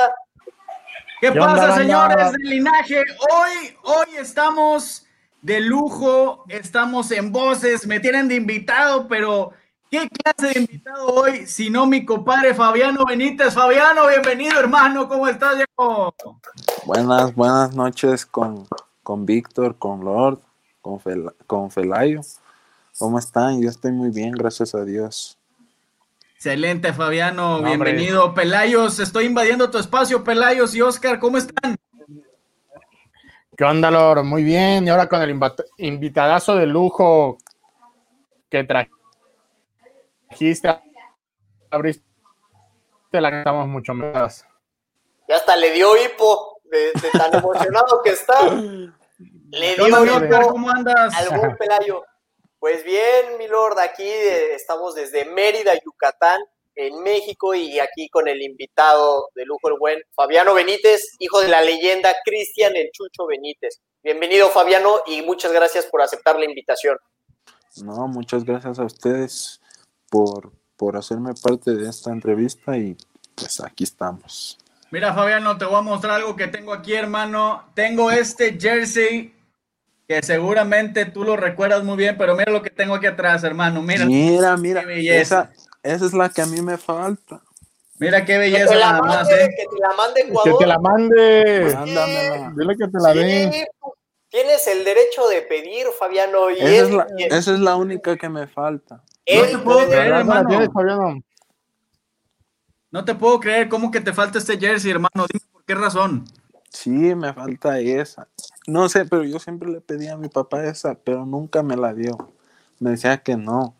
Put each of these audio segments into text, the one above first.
onda? ¿Qué, pasa, señores del linaje? Hoy, hoy estamos de lujo, estamos en voces, me tienen de invitado, pero ¿qué clase de invitado hoy? Si no mi compadre Fabiano Benítez. Fabiano, bienvenido, hermano, ¿cómo estás, Diego? Buenas, buenas noches con, con Víctor, con Lord, con, con Felayo. ¿Cómo están? Yo estoy muy bien, gracias a Dios. Excelente, Fabiano. Bienvenido. Pelayos, estoy invadiendo tu espacio, Pelayos y Oscar, ¿cómo están? ¿Qué onda, Lor? Muy bien. Y ahora con el invitadazo de lujo que trajiste, abriste la que estamos mucho más. Ya hasta le dio hipo de, tan emocionado que está. Le dio hipo. ¿Cómo andas? Algún Pelayo. Pues bien, mi lord, aquí eh, estamos desde Mérida, Yucatán, en México, y aquí con el invitado de lujo, el buen Fabiano Benítez, hijo de la leyenda Cristian el Chucho Benítez. Bienvenido, Fabiano, y muchas gracias por aceptar la invitación. No, muchas gracias a ustedes por, por hacerme parte de esta entrevista y pues aquí estamos. Mira, Fabiano, te voy a mostrar algo que tengo aquí, hermano. Tengo este jersey que seguramente tú lo recuerdas muy bien, pero mira lo que tengo aquí atrás, hermano. Mira, mira, mira esa, esa, es la que a mí me falta. Mira qué belleza nada más, ¿eh? Que te la mande Ecuador. Que te la mande. Dile que te la dé. Tienes el derecho de pedir, Fabiano. Y esa, es la, esa es la única que me falta. No te puedo creer, hermano. No te puedo creer cómo que te falta este jersey, hermano. Dime por qué razón. Sí, me falta esa. No sé, pero yo siempre le pedí a mi papá esa, pero nunca me la dio. Me decía que no,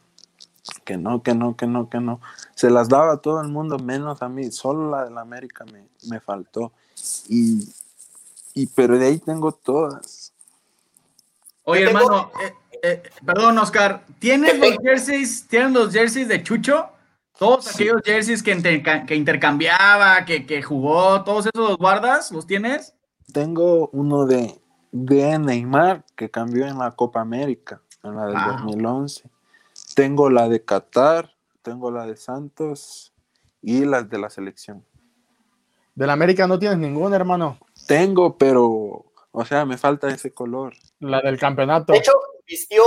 que no, que no, que no, que no. Se las daba a todo el mundo, menos a mí. Solo la de la América me, me faltó. Y, y, pero de ahí tengo todas. Oye, hermano, eh, eh, perdón, Oscar, ¿tienes los jerseys, ¿tienes los jerseys de Chucho? Todos aquellos jerseys que, que intercambiaba, que, que, jugó, todos esos los guardas, ¿los tienes? Tengo uno de, de Neymar que cambió en la Copa América, en la del 2011. Tengo la de Qatar, tengo la de Santos y las de la selección. ¿De la América no tienes ninguna, hermano? Tengo, pero, o sea, me falta ese color. La del campeonato. De hecho, vistió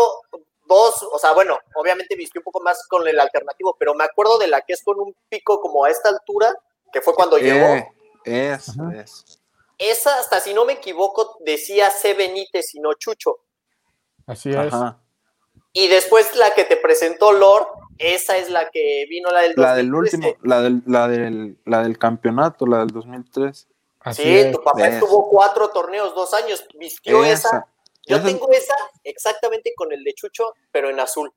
dos, o sea, bueno, obviamente vistió un poco más con el alternativo, pero me acuerdo de la que es con un pico como a esta altura, que fue cuando llegó. Eh, es, es. Esa, hasta si no me equivoco, decía C. Benítez y no Chucho. Así es. Y después la que te presentó Lord, esa es la que vino la del La del último, la del, la del, la del campeonato, la del 2003. sí, tu papá estuvo cuatro torneos, dos años, vistió esa yo tengo esa exactamente con el de Chucho, pero en azul.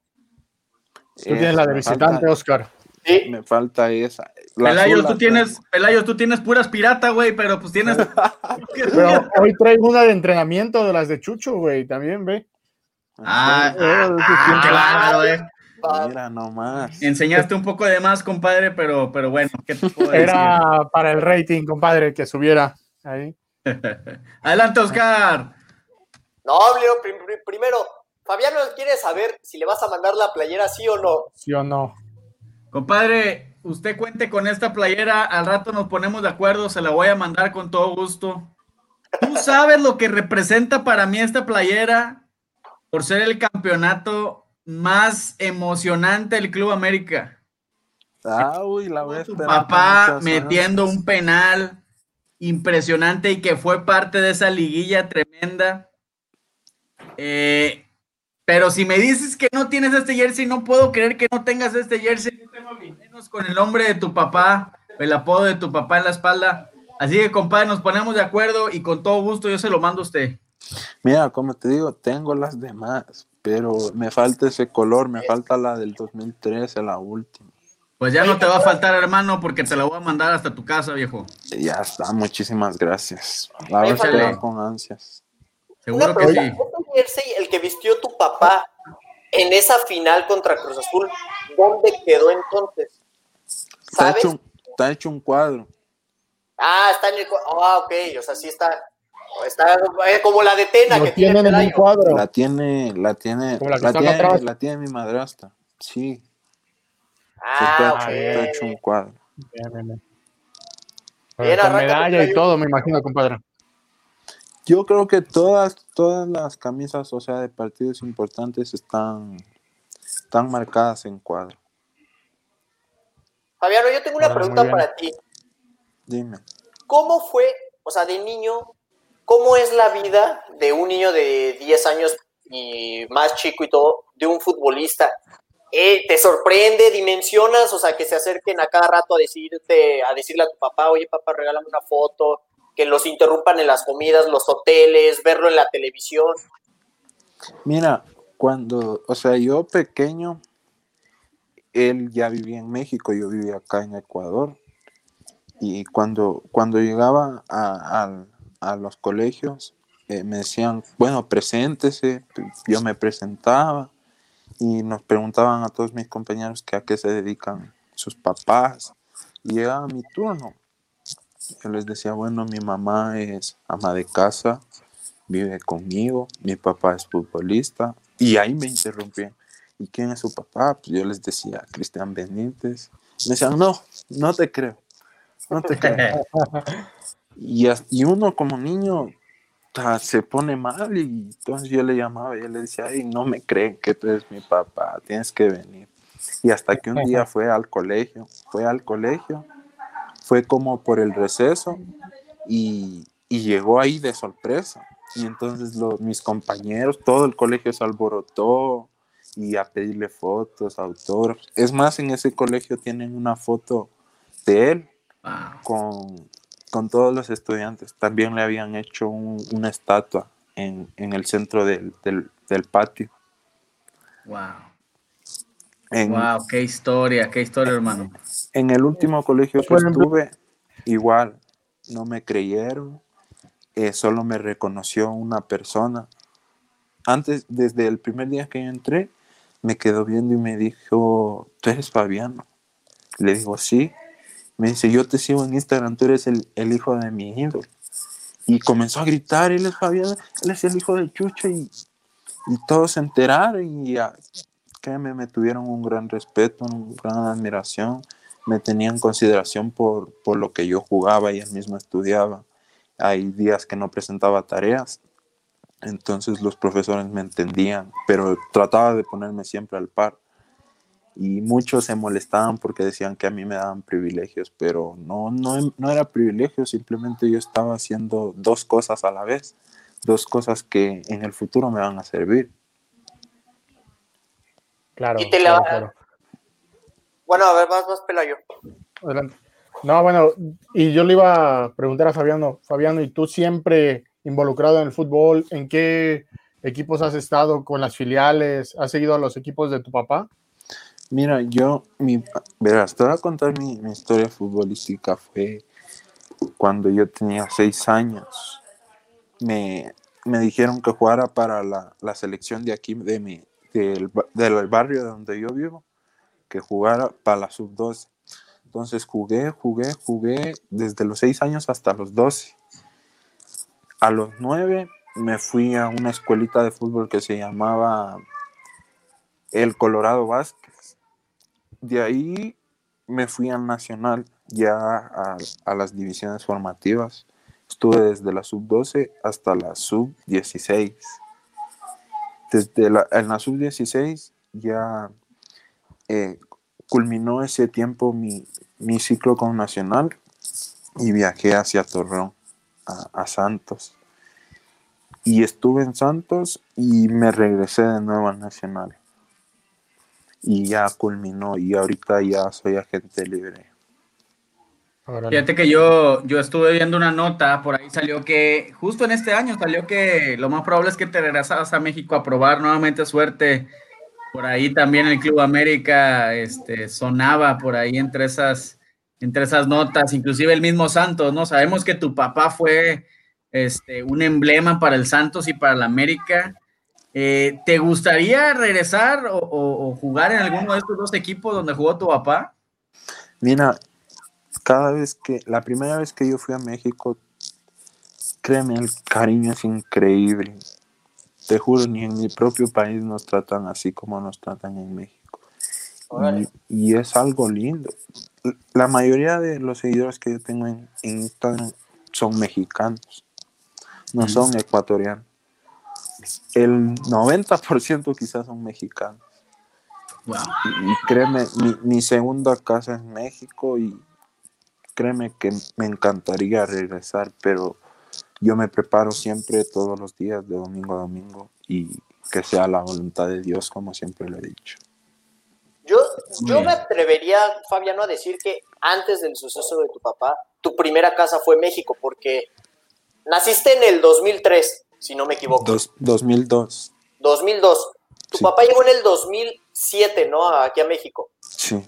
Tú tienes la de visitante, Oscar. Sí. Me falta esa. Pelayos, tú tienes, Pelayos, tú tienes puras pirata, güey, pero pues tienes. pero hoy traigo una de entrenamiento de las de Chucho, güey, también, ve. Ah, ah, ah claro, eh. Mira nomás. Enseñaste un poco de más, compadre, pero, pero bueno, ¿qué te puedo Era para el rating, compadre, que subiera ahí. Adelante, Oscar. No, Leo, primero, Fabiano quiere saber si le vas a mandar la playera sí o no. Sí o no. Compadre, usted cuente con esta playera, al rato nos ponemos de acuerdo, se la voy a mandar con todo gusto. ¿Tú sabes lo que representa para mí esta playera por ser el campeonato más emocionante del Club América? Ah, uy, la Tu papá metiendo un penal impresionante y que fue parte de esa liguilla tremenda. Eh, pero si me dices que no tienes este jersey, no puedo creer que no tengas este jersey. menos con el nombre de tu papá, el apodo de tu papá en la espalda. Así que, compadre, nos ponemos de acuerdo y con todo gusto yo se lo mando a usted. Mira, como te digo, tengo las demás, pero me falta ese color, me falta la del 2013, la última. Pues ya no te va a faltar, hermano, porque te la voy a mandar hasta tu casa, viejo. Ya está, muchísimas gracias. La verdad con ansias. Seguro que sí. Jersey, el que vistió tu papá en esa final contra Cruz Azul, ¿dónde quedó entonces? ¿Sabes? Está, hecho, está hecho un cuadro. Ah, está en el cuadro. Ah, ok, o sea, sí está. Está eh, como la de Tena que tiene en el cuadro. La tiene, la tiene, la, tiene la, tiene, mi madrastra. Sí. Ah, está, okay. está hecho un cuadro. Bien, Con medalla y todo, me imagino, compadre. Yo creo que todas, todas las camisas, o sea, de partidos importantes están, están marcadas en cuadro. Fabiano, yo tengo una Ah, pregunta para ti. Dime. ¿Cómo fue, o sea, de niño, cómo es la vida de un niño de 10 años y más chico y todo, de un futbolista? Eh, ¿Te sorprende, dimensionas, o sea, que se acerquen a cada rato a decirte, a decirle a tu papá, oye papá, regálame una foto, que los interrumpan en las comidas, los hoteles, verlo en la televisión? Mira, cuando, o sea, yo pequeño, él ya vivía en México, yo vivía acá en Ecuador. Y cuando, cuando llegaba a, los colegios, eh, me decían, bueno, preséntese, yo me presentaba y nos preguntaban a todos mis compañeros que a qué se dedican sus papás. Y llegaba mi turno. Yo les decía, bueno, mi mamá es ama de casa, vive conmigo, mi papá es futbolista, y ahí me interrumpían. ¿Y quién es su papá? Pues yo les decía, Cristian Benítez. Me decían, no, no te creo, no te creo. y, y uno como niño se pone mal y entonces yo le llamaba y yo le decía, ay, no me creen que tú eres mi papá, tienes que venir. Y hasta que un día fue al colegio, fue al colegio, fue como por el receso y, y llegó ahí de sorpresa. Y entonces los, mis compañeros, todo el colegio se alborotó y a pedirle fotos, autógrafos. Es más, en ese colegio tienen una foto de él Wow. con, con todos los estudiantes. También le habían hecho un- una estatua en, en el centro del, del- del patio. Wow. En, Wow, qué historia, qué historia, hermano. en el último colegio que estuve, igual, no me creyeron, eh, solo me reconoció una persona. Antes, desde el primer día que yo entré, me quedó viendo y me dijo, ¿tú eres Fabiano? Le digo, sí. Me dice, yo te sigo en Instagram, tú eres el, el hijo de mi ídolo. Y comenzó a gritar, él es Fabiano, él es el hijo de Chucho y, y todos se enteraron y ya, me tuvieron un gran respeto, una gran admiración, me tenían en consideración por, por lo que yo jugaba y él mismo estudiaba. Hay días que no presentaba tareas, entonces los profesores me entendían, pero trataba de ponerme siempre al par. Y muchos se molestaban porque decían que a mí me daban privilegios, pero no, no, no era privilegio, simplemente yo estaba haciendo dos cosas a la vez, dos cosas que en el futuro me van a servir. Claro. Y te claro, la- claro. Bueno, a ver, más, más Pelayo. Adelante. No, bueno, y yo le iba a preguntar a Fabiano, Fabiano, ¿y tú siempre involucrado en el fútbol? ¿En qué equipos has estado con las filiales? ¿Has seguido a los equipos de tu papá? Mira, yo, mi, verás, te voy a contar mi, mi historia futbolística. Fue cuando yo tenía seis años. Me, me dijeron que jugara para la, la selección de aquí, de mi, del, del barrio donde yo vivo, que jugara para la sub-12. Entonces jugué, jugué, jugué desde los seis años hasta los 12. A los nueve me fui a una escuelita de fútbol que se llamaba el Colorado Vázquez. De ahí me fui al Nacional, ya a, a las divisiones formativas. Estuve desde la sub-12 hasta la sub-16. Desde la, en la sub-16 ya eh, culminó ese tiempo mi, mi ciclo con Nacional y viajé hacia Torreón, a, a Santos. Y estuve en Santos y me regresé de nuevo al Nacional y ya culminó y ahorita ya soy agente libre. Órale. Fíjate que yo, yo estuve viendo una nota, por ahí salió que, justo en este año salió que lo más probable es que te regresas a México a probar nuevamente suerte. Por ahí también el Club América este, sonaba por ahí entre esas, entre esas notas, inclusive el mismo Santos, ¿no? Sabemos que tu papá fue este, un emblema para el Santos y para el América. Eh, ¿Te gustaría regresar o, o- o jugar en alguno de estos dos equipos donde jugó tu papá? Mira, cada vez que, la primera vez que yo fui a México, créeme, el cariño es increíble. Te juro, ni en mi propio país nos tratan así como nos tratan en México. Y, y, es algo lindo. La mayoría de los seguidores que yo tengo en, en Instagram son mexicanos, no son ecuatorianos. El 90% quizás son mexicanos. Y, créeme, mi, mi, segunda casa es México y créeme que me encantaría regresar, pero yo me preparo siempre todos los días de domingo a domingo y que sea la voluntad de Dios, como siempre lo he dicho. Yo, yo me atrevería, Fabiano, a decir que antes del suceso de tu papá, tu primera casa fue México, porque naciste en el 2003, si no me equivoco. Dos, 2002. 2002. Tu papá llegó en el 2007, ¿no? Aquí a México. Sí.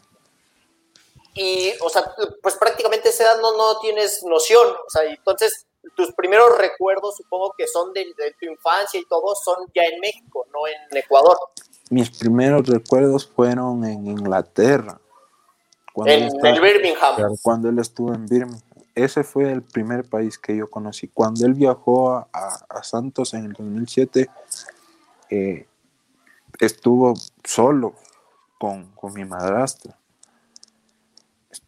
Y, o sea, pues prácticamente esa edad no, no tienes noción. O sea, entonces tus primeros recuerdos, supongo que son de, tu infancia y todo, son ya en México, no en Ecuador. Mis primeros recuerdos fueron en Inglaterra. en, Birmingham. Cuando él estuvo en Birmingham. Ese fue el primer país que yo conocí. Cuando él viajó a, a, Santos en el 2007, eh, estuvo solo con, con mi madrastra.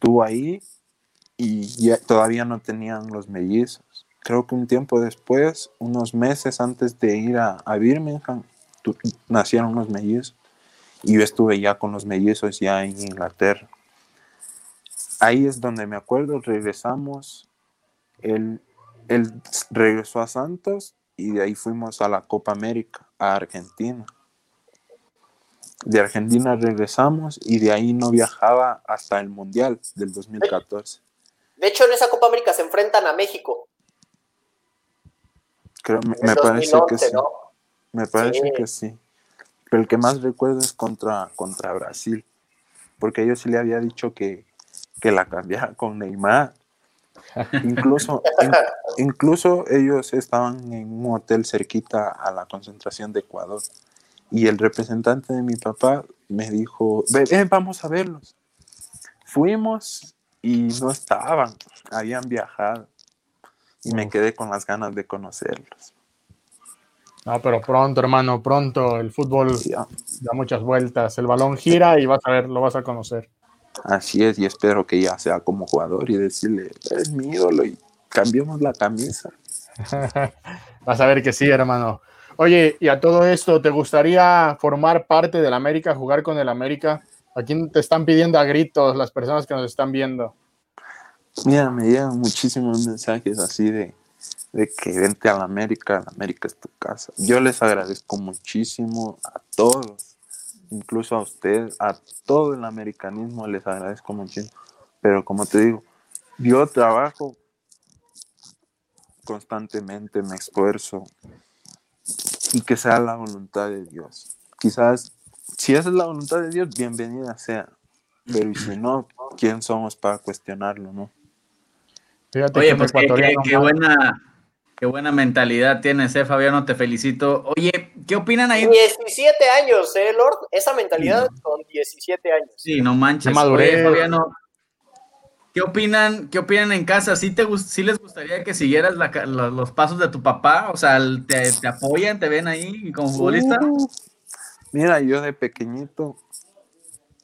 Estuvo ahí y ya, todavía no tenían los mellizos creo que un tiempo después, unos meses antes de ir a, Birmingham, nacieron los mellizos y yo estuve ya con los mellizos ya en Inglaterra. Ahí es donde me acuerdo, regresamos, él regresó a Santos y de ahí fuimos a la Copa América, a Argentina. De Argentina regresamos y de ahí no viajaba hasta el Mundial del 2014. De hecho, en esa Copa América se enfrentan a México me, parece que sí. Me parece que sí. Pero el que más recuerdo es contra, contra Brasil. Porque yo sí le había dicho que, la cambiara con Neymar. Incluso, incluso ellos estaban en un hotel cerquita a la concentración de Ecuador. Y el representante de mi papá me dijo, ven, vamos a verlos. Fuimos y no estaban, habían viajado y me quedé con las ganas de conocerlos. No, pero pronto, hermano, pronto. El fútbol da muchas vueltas. El balón gira y vas a ver, lo vas a conocer. Así es, y espero que ya sea como jugador y decirle, eres mi ídolo y cambiemos la camisa. vas a ver que sí, hermano. Oye, y a todo esto, ¿te gustaría formar parte del América, jugar con el América? ¿A quién te están pidiendo a gritos las personas que nos están viendo? Mira, me llegan muchísimos mensajes así de, que vente a la América, la América es tu casa. Yo les agradezco muchísimo a todos, incluso a usted, a todo el americanismo les agradezco muchísimo. Pero como te digo, yo trabajo constantemente, me esfuerzo y que sea la voluntad de Dios. Quizás, si esa es la voluntad de Dios, bienvenida sea. Pero si no, ¿quién somos para cuestionarlo, no? Oye, pues qué, buena, qué buena mentalidad tienes, eh, Fabiano, te felicito. Oye, ¿qué opinan ahí? 17 años, eh, Lord, esa mentalidad con 17 años. Sí, no manches. Oye, Fabiano, ¿qué opinan, qué opinan en casa? ¿Sí, te, sí les gustaría que siguieras los pasos de tu papá? O sea, ¿te, apoyan, te ven ahí como futbolista? Uh, mira, yo de pequeñito,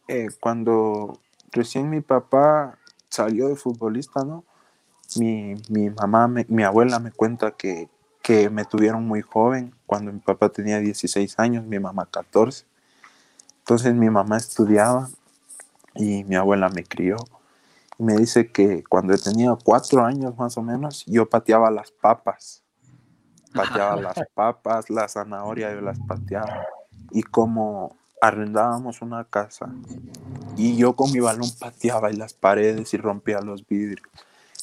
eh, cuando recién mi papá salió de futbolista, ¿no? Mi, mi mamá, mi abuela me cuenta que, que me tuvieron muy joven, cuando mi papá tenía 16 años, mi mamá 14. Entonces mi mamá estudiaba y mi abuela me crió. Y me dice que cuando yo tenía cuatro años más o menos, yo pateaba las papas. Pateaba las papas, la zanahoria, yo las pateaba. Y como arrendábamos una casa y yo con mi balón pateaba en las paredes y rompía los vidrios.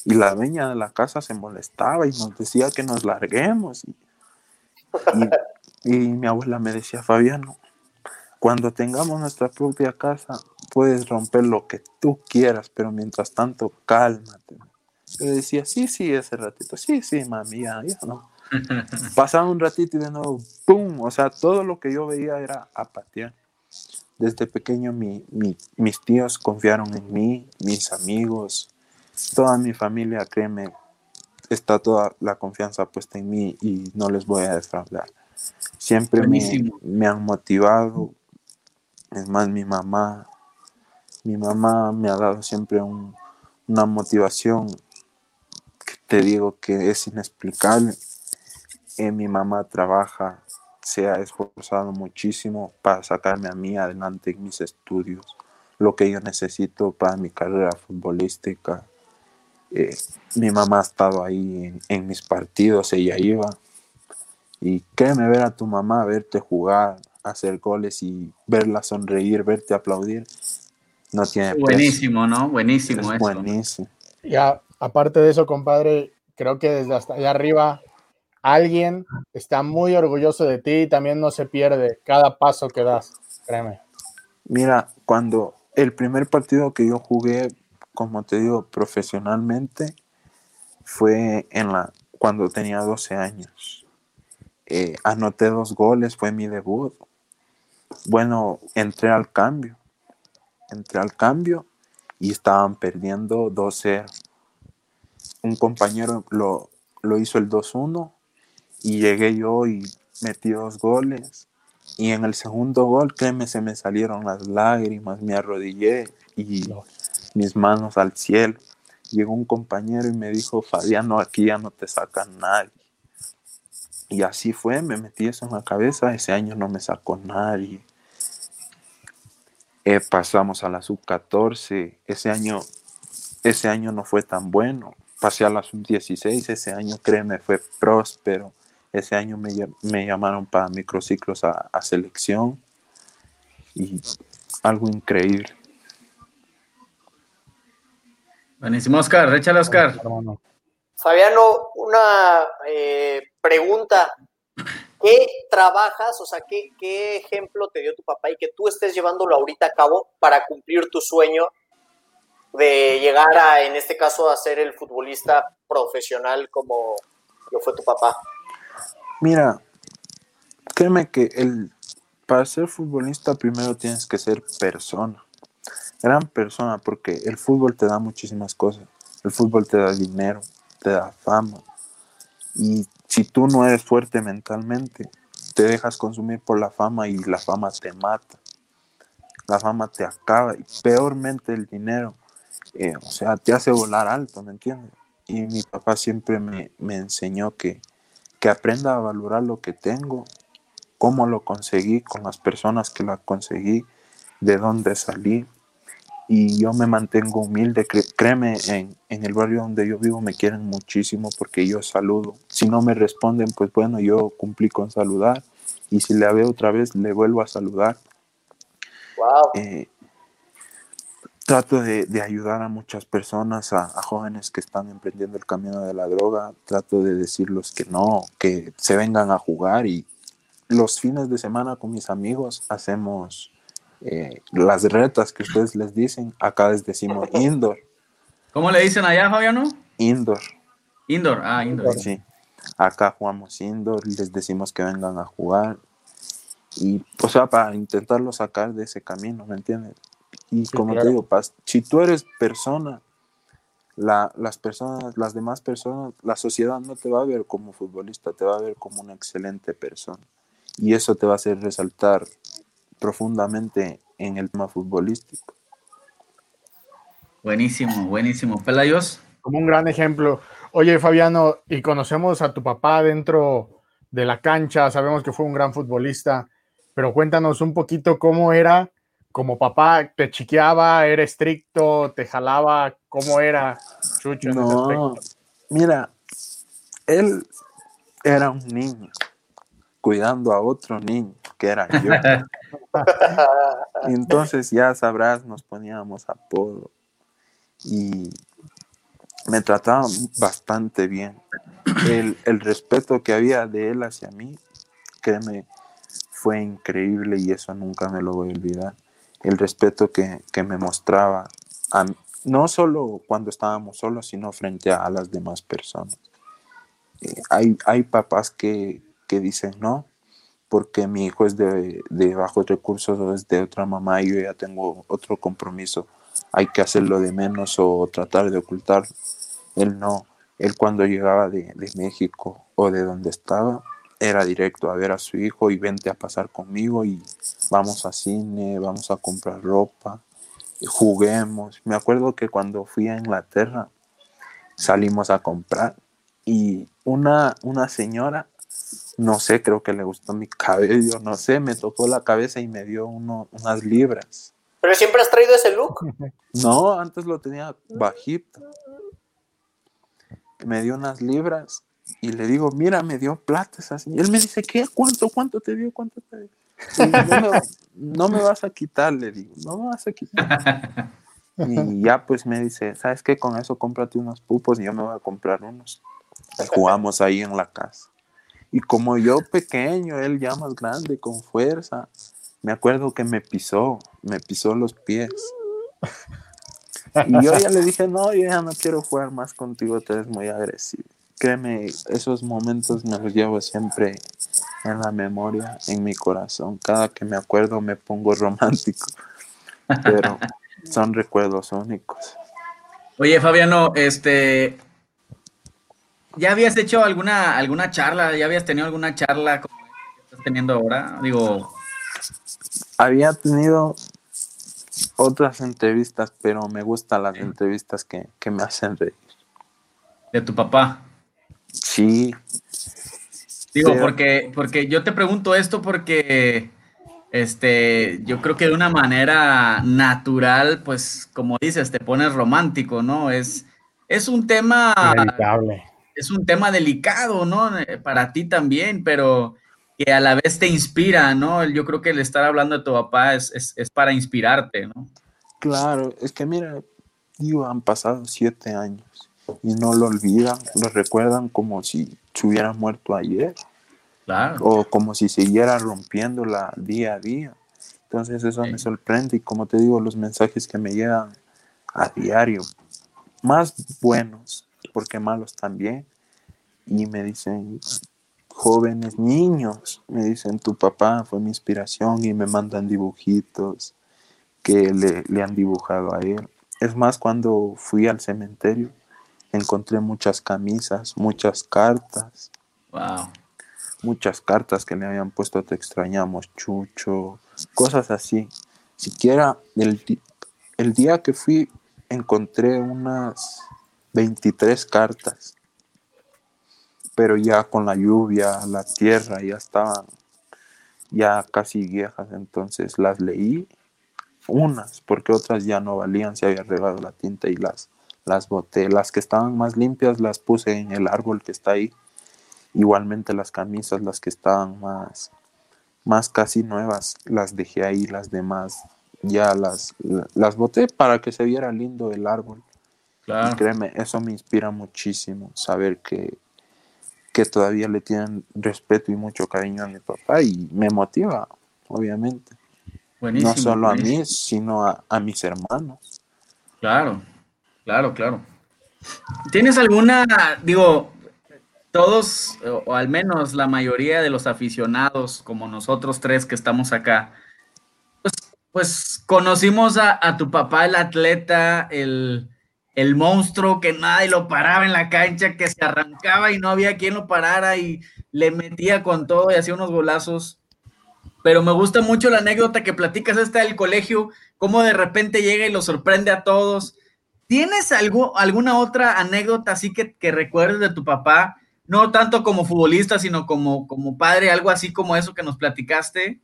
Y la dueña de la casa se molestaba y nos decía que nos larguemos. Y, mi abuela me decía, Fabiano, cuando tengamos nuestra propia casa, puedes romper lo que tú quieras, pero mientras tanto, cálmate. Yo decía, sí, sí, ese ratito, sí, sí, mami, ya, no. Pasaba un ratito y de nuevo, ¡pum! O sea, todo lo que yo veía era apatía. Desde pequeño mis tíos confiaron en mí, mis amigos, toda mi familia, créeme, está toda la confianza puesta en mí y no les voy a defraudar. Siempre me, me, han motivado. Es más, mi mamá Mi mamá me ha dado siempre una motivación que te digo que es inexplicable. Eh, mi mamá trabaja, se ha esforzado muchísimo para sacarme a mí adelante en mis estudios, lo que yo necesito para mi carrera futbolística. Eh, mi mamá ha estado ahí en, en mis partidos, ella iba. Y créeme, ver a tu mamá, verte jugar, hacer goles y verla sonreír, verte aplaudir, no tiene Buenísimo, ¿no? Buenísimo. Es buenísimo. Ya, aparte de eso, compadre, creo que desde hasta allá arriba alguien está muy orgulloso de ti y también no se pierde cada paso que das, créeme. Mira, cuando el primer partido que yo jugué, como te digo, profesionalmente, fue en la cuando tenía 12 años. Eh, anoté dos goles, fue mi debut bueno, entré al cambio. Entré al cambio y estaban perdiendo 2-0. Un compañero lo, lo hizo el 2-1 y llegué yo y metí dos goles. Y en el segundo gol, créeme, se me salieron las lágrimas, me arrodillé y mis manos al cielo. Llegó un compañero y me dijo, Fabiano, aquí ya no te sacan nadie. Y así fue, me metí eso en la cabeza, ese año no me sacó nadie. Eh, pasamos a la sub-14, ese año, ese año no fue tan bueno. Pasé a la sub-16, ese año créeme fue próspero. Ese año me, me llamaron para microciclos a, a selección y algo increíble. Buenísimo, Oscar, échale Oscar. Fabiano, una eh, pregunta. ¿Qué trabajas? O sea, ¿qué, ¿qué ejemplo te dio tu papá y que tú estés llevándolo ahorita a cabo para cumplir tu sueño de llegar a, en este caso, a ser el futbolista profesional como lo fue tu papá? Mira, créeme que el, para ser futbolista primero tienes que ser persona, gran persona, porque el fútbol te da muchísimas cosas. El fútbol te da dinero, te da fama. Y si tú no eres fuerte mentalmente, te dejas consumir por la fama y la fama te mata. La fama te acaba y peormente el dinero. Eh, o sea, te hace volar alto, ¿me entiendes? Y mi papá siempre me, me enseñó que, que aprenda a valorar lo que tengo, cómo lo conseguí, con las personas que la conseguí, de dónde salí y yo me mantengo humilde. Créeme, en, en, el barrio donde yo vivo me quieren muchísimo porque yo saludo. Si no me responden, pues bueno, yo cumplí con saludar y si la veo otra vez, le vuelvo a saludar. Wow. Eh, trato de, de, ayudar a muchas personas, a, a, jóvenes que están emprendiendo el camino de la droga. Trato de decirles que no, que se vengan a jugar y los fines de semana con mis amigos hacemos eh, las retas que ustedes les dicen, acá les decimos indoor. ¿Cómo le dicen allá, Fabiano? Indoor. Indoor, ah, indoor. Sí. Acá jugamos indoor, les decimos que vengan a jugar. Y, o sea, para intentarlo sacar de ese camino, ¿me entiendes? Y sí, como claro. te digo, si tú eres persona, la, las personas, las demás personas, la sociedad no te va a ver como futbolista, te va a ver como una excelente persona. Y eso te va a hacer resaltar profundamente en el tema futbolístico. Buenísimo, buenísimo. Pelayos. Como un gran ejemplo. Oye, Fabiano, y conocemos a tu papá dentro de la cancha, sabemos que fue un gran futbolista, pero cuéntanos un poquito cómo era como papá, te chiqueaba, era estricto, te jalaba, cómo era Chucho en no, mira, él era un niño cuidando a otro niño, que era yo. Entonces ya sabrás, nos poníamos apodo y me trataba bastante bien. El, el, respeto que había de él hacia mí, créeme, fue increíble y eso nunca me lo voy a olvidar. El respeto que, que me mostraba, a, no solo cuando estábamos solos, sino frente a, a las demás personas. Eh, hay, hay papás que, que dicen, no, porque mi hijo es de, de bajos recursos o es de otra mamá y yo ya tengo otro compromiso. Hay que hacerlo de menos o tratar de ocultarlo. Él no. Él cuando llegaba de, de México o de donde estaba, era directo a ver a su hijo y vente a pasar conmigo y vamos a cine, vamos a comprar ropa. juguemos. Me acuerdo que cuando fui a Inglaterra salimos a comprar y una, una señora, no sé, creo que le gustó mi cabello, no sé, me tocó la cabeza y me dio uno, unas libras. ¿Pero siempre has traído ese look? No, antes lo tenía bajito. Me dio unas libras y le digo, mira, me dio platas así. Y él me dice, ¿qué? ¿Cuánto? ¿Cuánto te dio? ¿Cuánto te dio? Y no, me, no me vas a quitar, le digo, no me vas a quitar. Y ya pues me dice, ¿sabes qué? Con eso cómprate unos pupos y yo me voy a comprar unos. Y jugamos ahí en la casa. Y como yo pequeño, él ya más grande, con fuerza, me acuerdo que me pisó, me pisó los pies. Y yo ya le dije, no, yo ya no quiero jugar más contigo, tú eres muy agresivo. Créeme, esos momentos me los llevo siempre en la memoria, en mi corazón. Cada que me acuerdo me pongo romántico, pero son recuerdos únicos. Oye, Fabiano, este, ¿ya habías hecho alguna, alguna charla? ¿Ya habías tenido alguna charla como que estás teniendo ahora? Digo, Había tenido otras entrevistas, pero me gustan las entrevistas que, que me hacen reír. de tu papá. Sí, Digo, Pero- porque, porque yo te pregunto esto porque este, yo creo que de una manera natural, pues, como dices, te pones romántico, ¿no? Es, es un tema, Inevitable. Es un tema delicado, ¿no? Eh, Para ti también, pero que a la vez te inspira, ¿no? Yo creo que el estar hablando de tu papá es, es, es para inspirarte, ¿no? claro, es que mira, digo, han pasado siete años y no lo olvidan, lo recuerdan como si se hubiera muerto ayer. Claro. o como si siguiera rompiéndola día a día. Entonces eso Sí. me sorprende y como te digo, los mensajes que me llegan a diario, más buenos, porque malos también, y me dicen, jóvenes niños, me dicen, tu papá fue mi inspiración y me mandan dibujitos que le, le han dibujado a él. Es más, cuando fui al cementerio, encontré muchas camisas, muchas cartas, Wow. muchas cartas que le habían puesto te extrañamos, Chucho, cosas así. Siquiera el, el día que fui encontré unas 23 cartas, pero ya con la lluvia, la tierra ya estaban ya casi viejas, entonces las leí unas, porque otras ya no valían, se había regado la tinta y las, las boté. Las que estaban más limpias las puse en el árbol que está ahí. Igualmente las camisas, las que estaban más, más casi nuevas, las dejé ahí, las demás ya las, las boté para que se viera lindo el árbol. Y Claro. créeme, eso me inspira muchísimo, saber que, que todavía le tienen respeto y mucho cariño a mi papá y me motiva, obviamente. Buenísimo. no solo a mí, sino a, a mis hermanos. Claro, claro, claro. ¿Tienes alguna, digo, todos, o, o al menos la mayoría de los aficionados, como nosotros tres que estamos acá, pues, pues conocimos a, a tu papá, el atleta, el, el monstruo que nadie lo paraba en la cancha, que se arrancaba y no había quien lo parara y le metía con todo y hacía unos golazos. Pero me gusta mucho la anécdota que platicas esta del colegio, cómo de repente llega y lo sorprende a todos. ¿Tienes algo, alguna otra anécdota así que, que recuerdes de tu papá? No tanto como futbolista, sino como, como padre, algo así como eso que nos platicaste.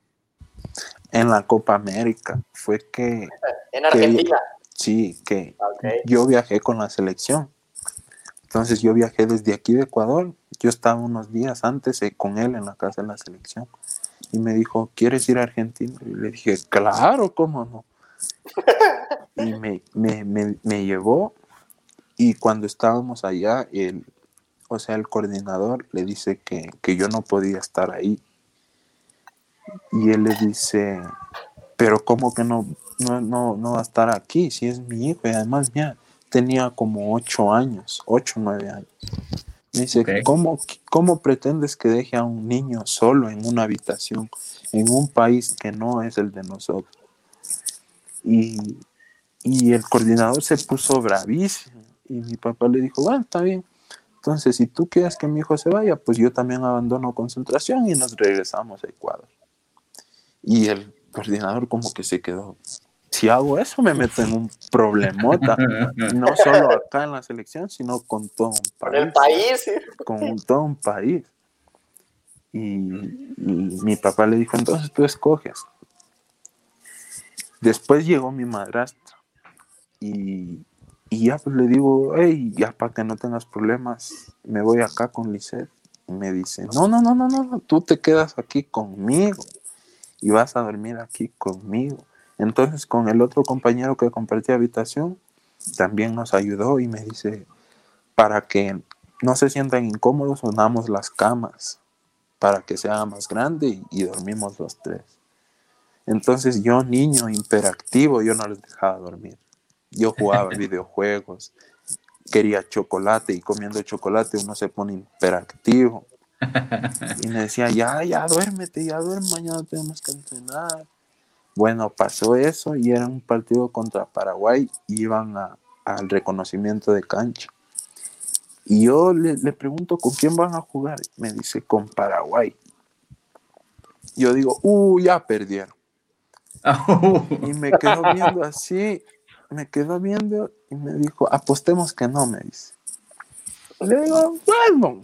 En la Copa América fue que, En Argentina. Sí, que yo viajé con la selección. Entonces yo viajé desde aquí de Ecuador. Yo estaba unos días antes eh, con él en la casa de la selección. Y me dijo, ¿quieres ir a Argentina? Y le dije, claro, ¿cómo no? Y me, me, me, me llevó. Y cuando estábamos allá, el, o sea, el coordinador le dice que, que yo no podía estar ahí. Y él le dice, pero ¿cómo que no, no, no, no va a estar aquí si es mi hijo? Y además, mira, tenía como ocho años, ocho, nueve años. Me dice. ¿cómo, ¿cómo pretendes que deje a un niño solo en una habitación, en un país que no es el de nosotros? Y, y el coordinador se puso bravísimo. Y mi papá le dijo, bueno, está bien. Entonces, si tú quieres que mi hijo se vaya, pues yo también abandono concentración y nos regresamos a Ecuador. Y el coordinador como que se quedó si hago eso me meto en un problemota, no solo acá en la selección, sino con todo un Con país. el país, sí. Con un- todo un país. Y, y mi papá le dijo, entonces tú escoges. Después llegó mi madrastra y, y ya pues le digo, hey, ya para que no tengas problemas, me voy acá con Lisette. Y me dice, no, no, no, no, no, no, tú te quedas aquí conmigo y vas a dormir aquí conmigo. Entonces con el otro compañero que compartía habitación, también nos ayudó y me dice, para que no se sientan incómodos, unamos las camas para que sea más grande y, y dormimos los tres. Entonces yo, niño hiperactivo, yo no les dejaba dormir. Yo jugaba videojuegos, quería chocolate y comiendo chocolate uno se pone hiperactivo. Y me decía, ya, ya, duérmete, ya duerme, mañana tenemos que entrenar. Bueno, pasó eso y era un partido contra Paraguay, iban a- al reconocimiento de cancha. Y yo le, le pregunto, ¿con quién van a jugar? Me dice, con Paraguay. Yo digo, uh, ya perdieron. Y me quedó viendo así, me quedó viendo y me dijo, apostemos que no, me dice. Le digo, bueno,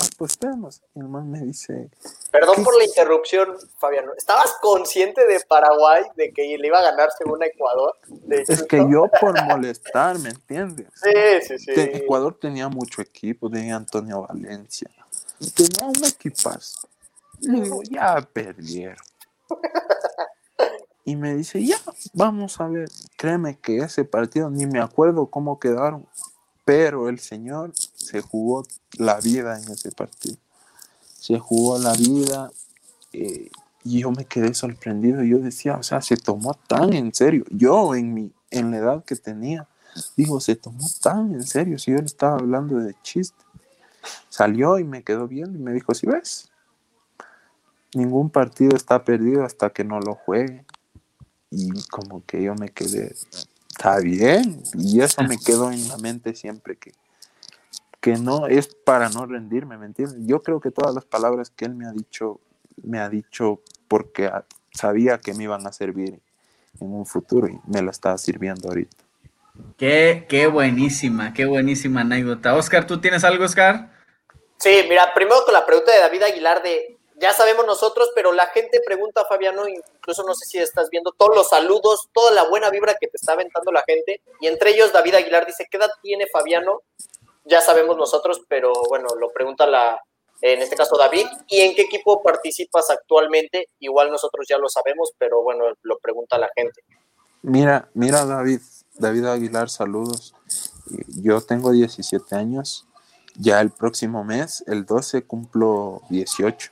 apostemos. Y el man me dice, Perdón por la interrupción, Fabiano. ¿Estabas consciente de Paraguay, de que le iba a ganar según a Ecuador? De es que yo por molestar, ¿me entiendes? Sí, sí, sí. Te- Ecuador tenía mucho equipo, tenía Antonio Valencia, tenía un equipazo. Le digo, ya perdieron. Y me dice, ya, vamos a ver. Créeme que ese partido ni me acuerdo cómo quedaron, pero el señor se jugó la vida en ese partido. Se jugó la vida eh, y yo me quedé sorprendido. Yo decía, o sea, se tomó tan en serio. Yo en, mi, en la edad que tenía, digo, se tomó tan en serio. Si yo le estaba hablando de chiste. Salió y me quedó viendo y me dijo, si ves, ningún partido está perdido hasta que no lo juegue. Y como que yo me quedé, está bien. Y eso me quedó en la mente siempre que, que no es para no rendirme, ¿me entiendes? Yo creo que todas las palabras que él me ha dicho, me ha dicho porque sabía que me iban a servir en un futuro y me lo está sirviendo ahorita. Qué, qué buenísima, qué buenísima anécdota. Oscar, ¿tú tienes algo, Oscar? Sí, mira, primero con la pregunta de David Aguilar de, ya sabemos nosotros, pero la gente pregunta, Fabiano, incluso no sé si estás viendo todos los saludos, toda la buena vibra que te está aventando la gente, y entre ellos David Aguilar dice, ¿qué edad tiene Fabiano? Ya sabemos nosotros, pero bueno, lo pregunta la, en este caso David, ¿y en qué equipo participas actualmente? Igual nosotros ya lo sabemos, pero bueno, lo pregunta la gente. Mira, mira David, David Aguilar, saludos. Yo tengo 17 años. Ya el próximo mes, el 12, cumplo 18.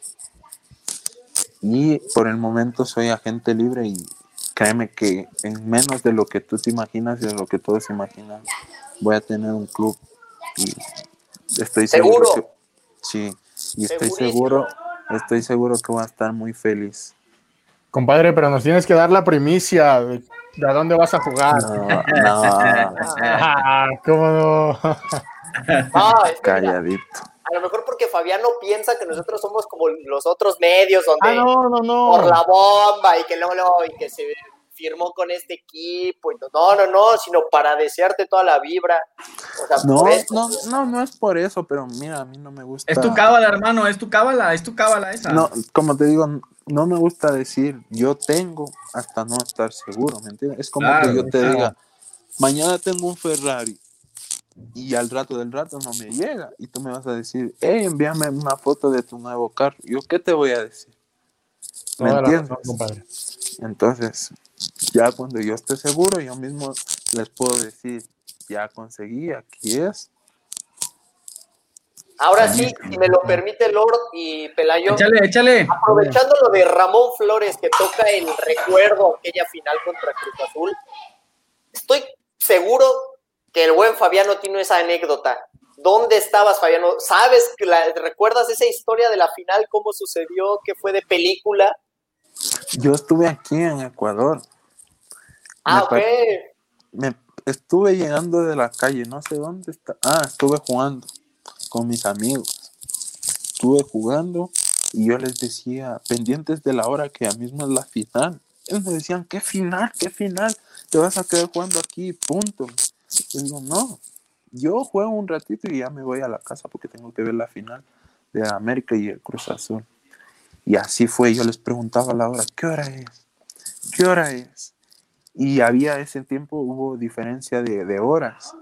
Y por el momento soy agente libre y créeme que en menos de lo que tú te imaginas y de lo que todos imaginan, voy a tener un club y estoy seguro, ¿Seguro? que sí, y estoy Segurísimo. seguro, estoy seguro que voy a estar muy feliz. Compadre, pero nos tienes que dar la primicia de, de a dónde vas a jugar. No, no, Ah, ¿Cómo no? Ah, calladito. a lo mejor porque Fabiano piensa que nosotros somos como los otros medios donde... Ah, no, no, no. por la bomba y que luego, luego, y que se firmó con este equipo. Y no, no, no, no, sino para desearte toda la vibra. O sea, No, por eso. no, no, no es por eso, pero mira, a mí no me gusta. Es tu cábala, hermano, es tu cábala, es tu cábala esa. No, como te digo, no me gusta decir yo tengo hasta no estar seguro, ¿me entiendes? Es como Claro, que yo te claro. diga, mañana tengo un Ferrari y al rato del rato no me llega y tú me vas a decir, hey, envíame una foto de tu nuevo carro. ¿Yo qué te voy a decir? ¿Me Toda la entiendes? razón, compadre. Entonces, ya cuando yo esté seguro, yo mismo les puedo decir, ya conseguí, aquí es. Ahora sí, si me lo permite Lord y Pelayo, Échale, échale. aprovechando lo de Ramón Flores que toca el recuerdo aquella final contra Cruz Azul, estoy seguro que el buen Fabiano tiene esa anécdota. ¿Dónde estabas, Fabiano? ¿Sabes que la, recuerdas esa historia de la final, cómo sucedió, que fue de película? Yo estuve aquí en Ecuador. Ah, Me ok. me estuve llegando de la calle, no sé dónde está. Ah, estuve jugando con mis amigos. Estuve jugando y yo les decía, pendientes de la hora que ya mismo es la final. Ellos me decían, ¿qué final? ¿Qué final? Te vas a quedar jugando aquí, punto. Y digo, no, yo juego un ratito y ya me voy a la casa porque tengo que ver la final de América y el Cruz Azul. Y así fue, yo les preguntaba a la hora, ¿qué hora es? ¿Qué hora es? Y había ese tiempo, hubo diferencia de, de horas.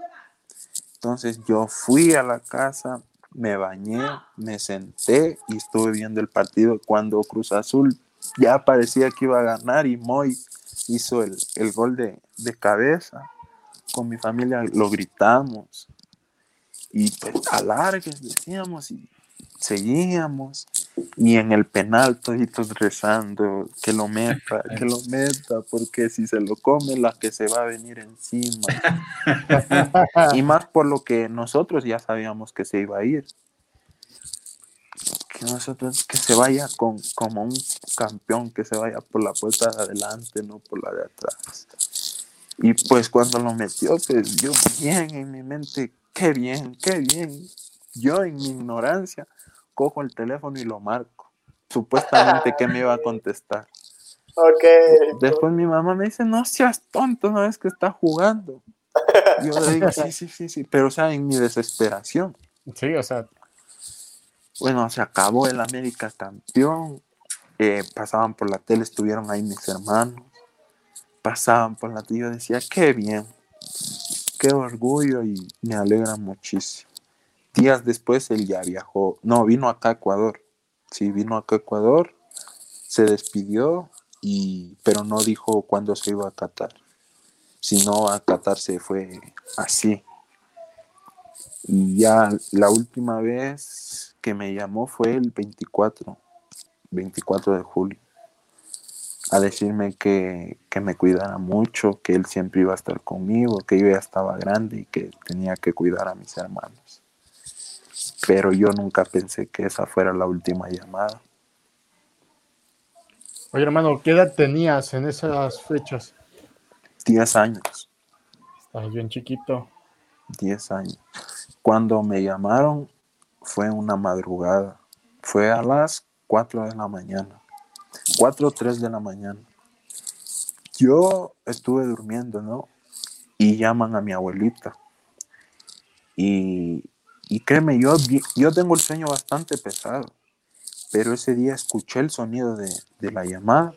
Entonces yo fui a la casa, me bañé, me senté y estuve viendo el partido cuando Cruz Azul ya parecía que iba a ganar y Moy hizo el, el gol de, de, cabeza. Con mi familia lo gritamos y pues alargues decíamos y seguíamos y en el penal toditos rezando que lo meta, que lo meta, porque si se lo come la que se va a venir encima. y más por lo que nosotros ya sabíamos que se iba a ir. Que nosotros, que se vaya con, como un campeón, que se vaya por la puerta de adelante, no por la de atrás. Y pues cuando lo metió, pues yo bien en mi mente, qué bien, qué bien. Yo en mi ignorancia cojo el teléfono y lo marco. Supuestamente que me iba a contestar. Ok. Después mi mamá me dice, no seas tonto, no es que está jugando. Yo le digo, sí, sí, sí, sí, pero o sea, en mi desesperación. Sí, o sea. Bueno, se acabó el América campeón. Eh, pasaban por la tele, estuvieron ahí mis hermanos. Pasaban por la tele, yo decía, qué bien, qué orgullo y me alegra muchísimo días después él ya viajó, no, vino acá a Ecuador, sí, vino acá a Ecuador, se despidió, y, pero no dijo cuándo se iba a Qatar, sino a Qatar se fue así. Y ya la última vez que me llamó fue el 24, 24 de julio, a decirme que, que me cuidara mucho, que él siempre iba a estar conmigo, que yo ya estaba grande y que tenía que cuidar a mis hermanos pero yo nunca pensé que esa fuera la última llamada. Oye, hermano, ¿qué edad tenías en esas fechas? Diez años. Estás bien chiquito. Diez años. Cuando me llamaron fue una madrugada. Fue a las cuatro de la mañana. Cuatro o tres de la mañana. Yo estuve durmiendo, ¿no? Y llaman a mi abuelita. Y y créeme, yo, yo tengo el sueño bastante pesado, pero ese día escuché el sonido de, de la llamada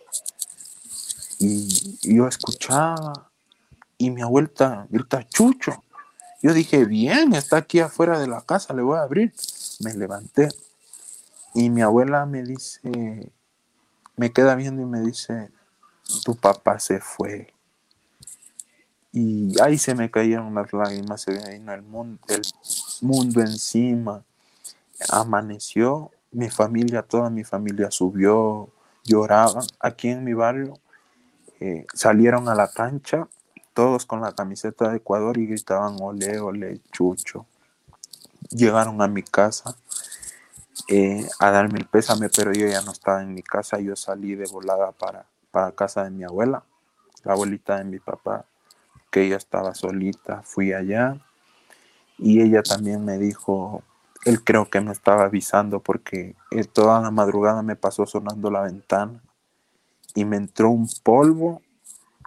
y yo escuchaba y mi abuelita grita, Chucho. Yo dije, bien, está aquí afuera de la casa, le voy a abrir. Me levanté y mi abuela me dice, me queda viendo y me dice, tu papá se fue y ahí se me cayeron las lágrimas, se vino el mundo, el mundo encima. Amaneció, mi familia, toda mi familia subió, lloraban. Aquí en mi barrio eh, salieron a la cancha, todos con la camiseta de Ecuador y gritaban ole, ole, chucho. Llegaron a mi casa eh, a darme el pésame, pero yo ya no estaba en mi casa, yo salí de volada para, para casa de mi abuela, la abuelita de mi papá que ella estaba solita, fui allá y ella también me dijo, él creo que me estaba avisando porque eh, toda la madrugada me pasó sonando la ventana y me entró un polvo.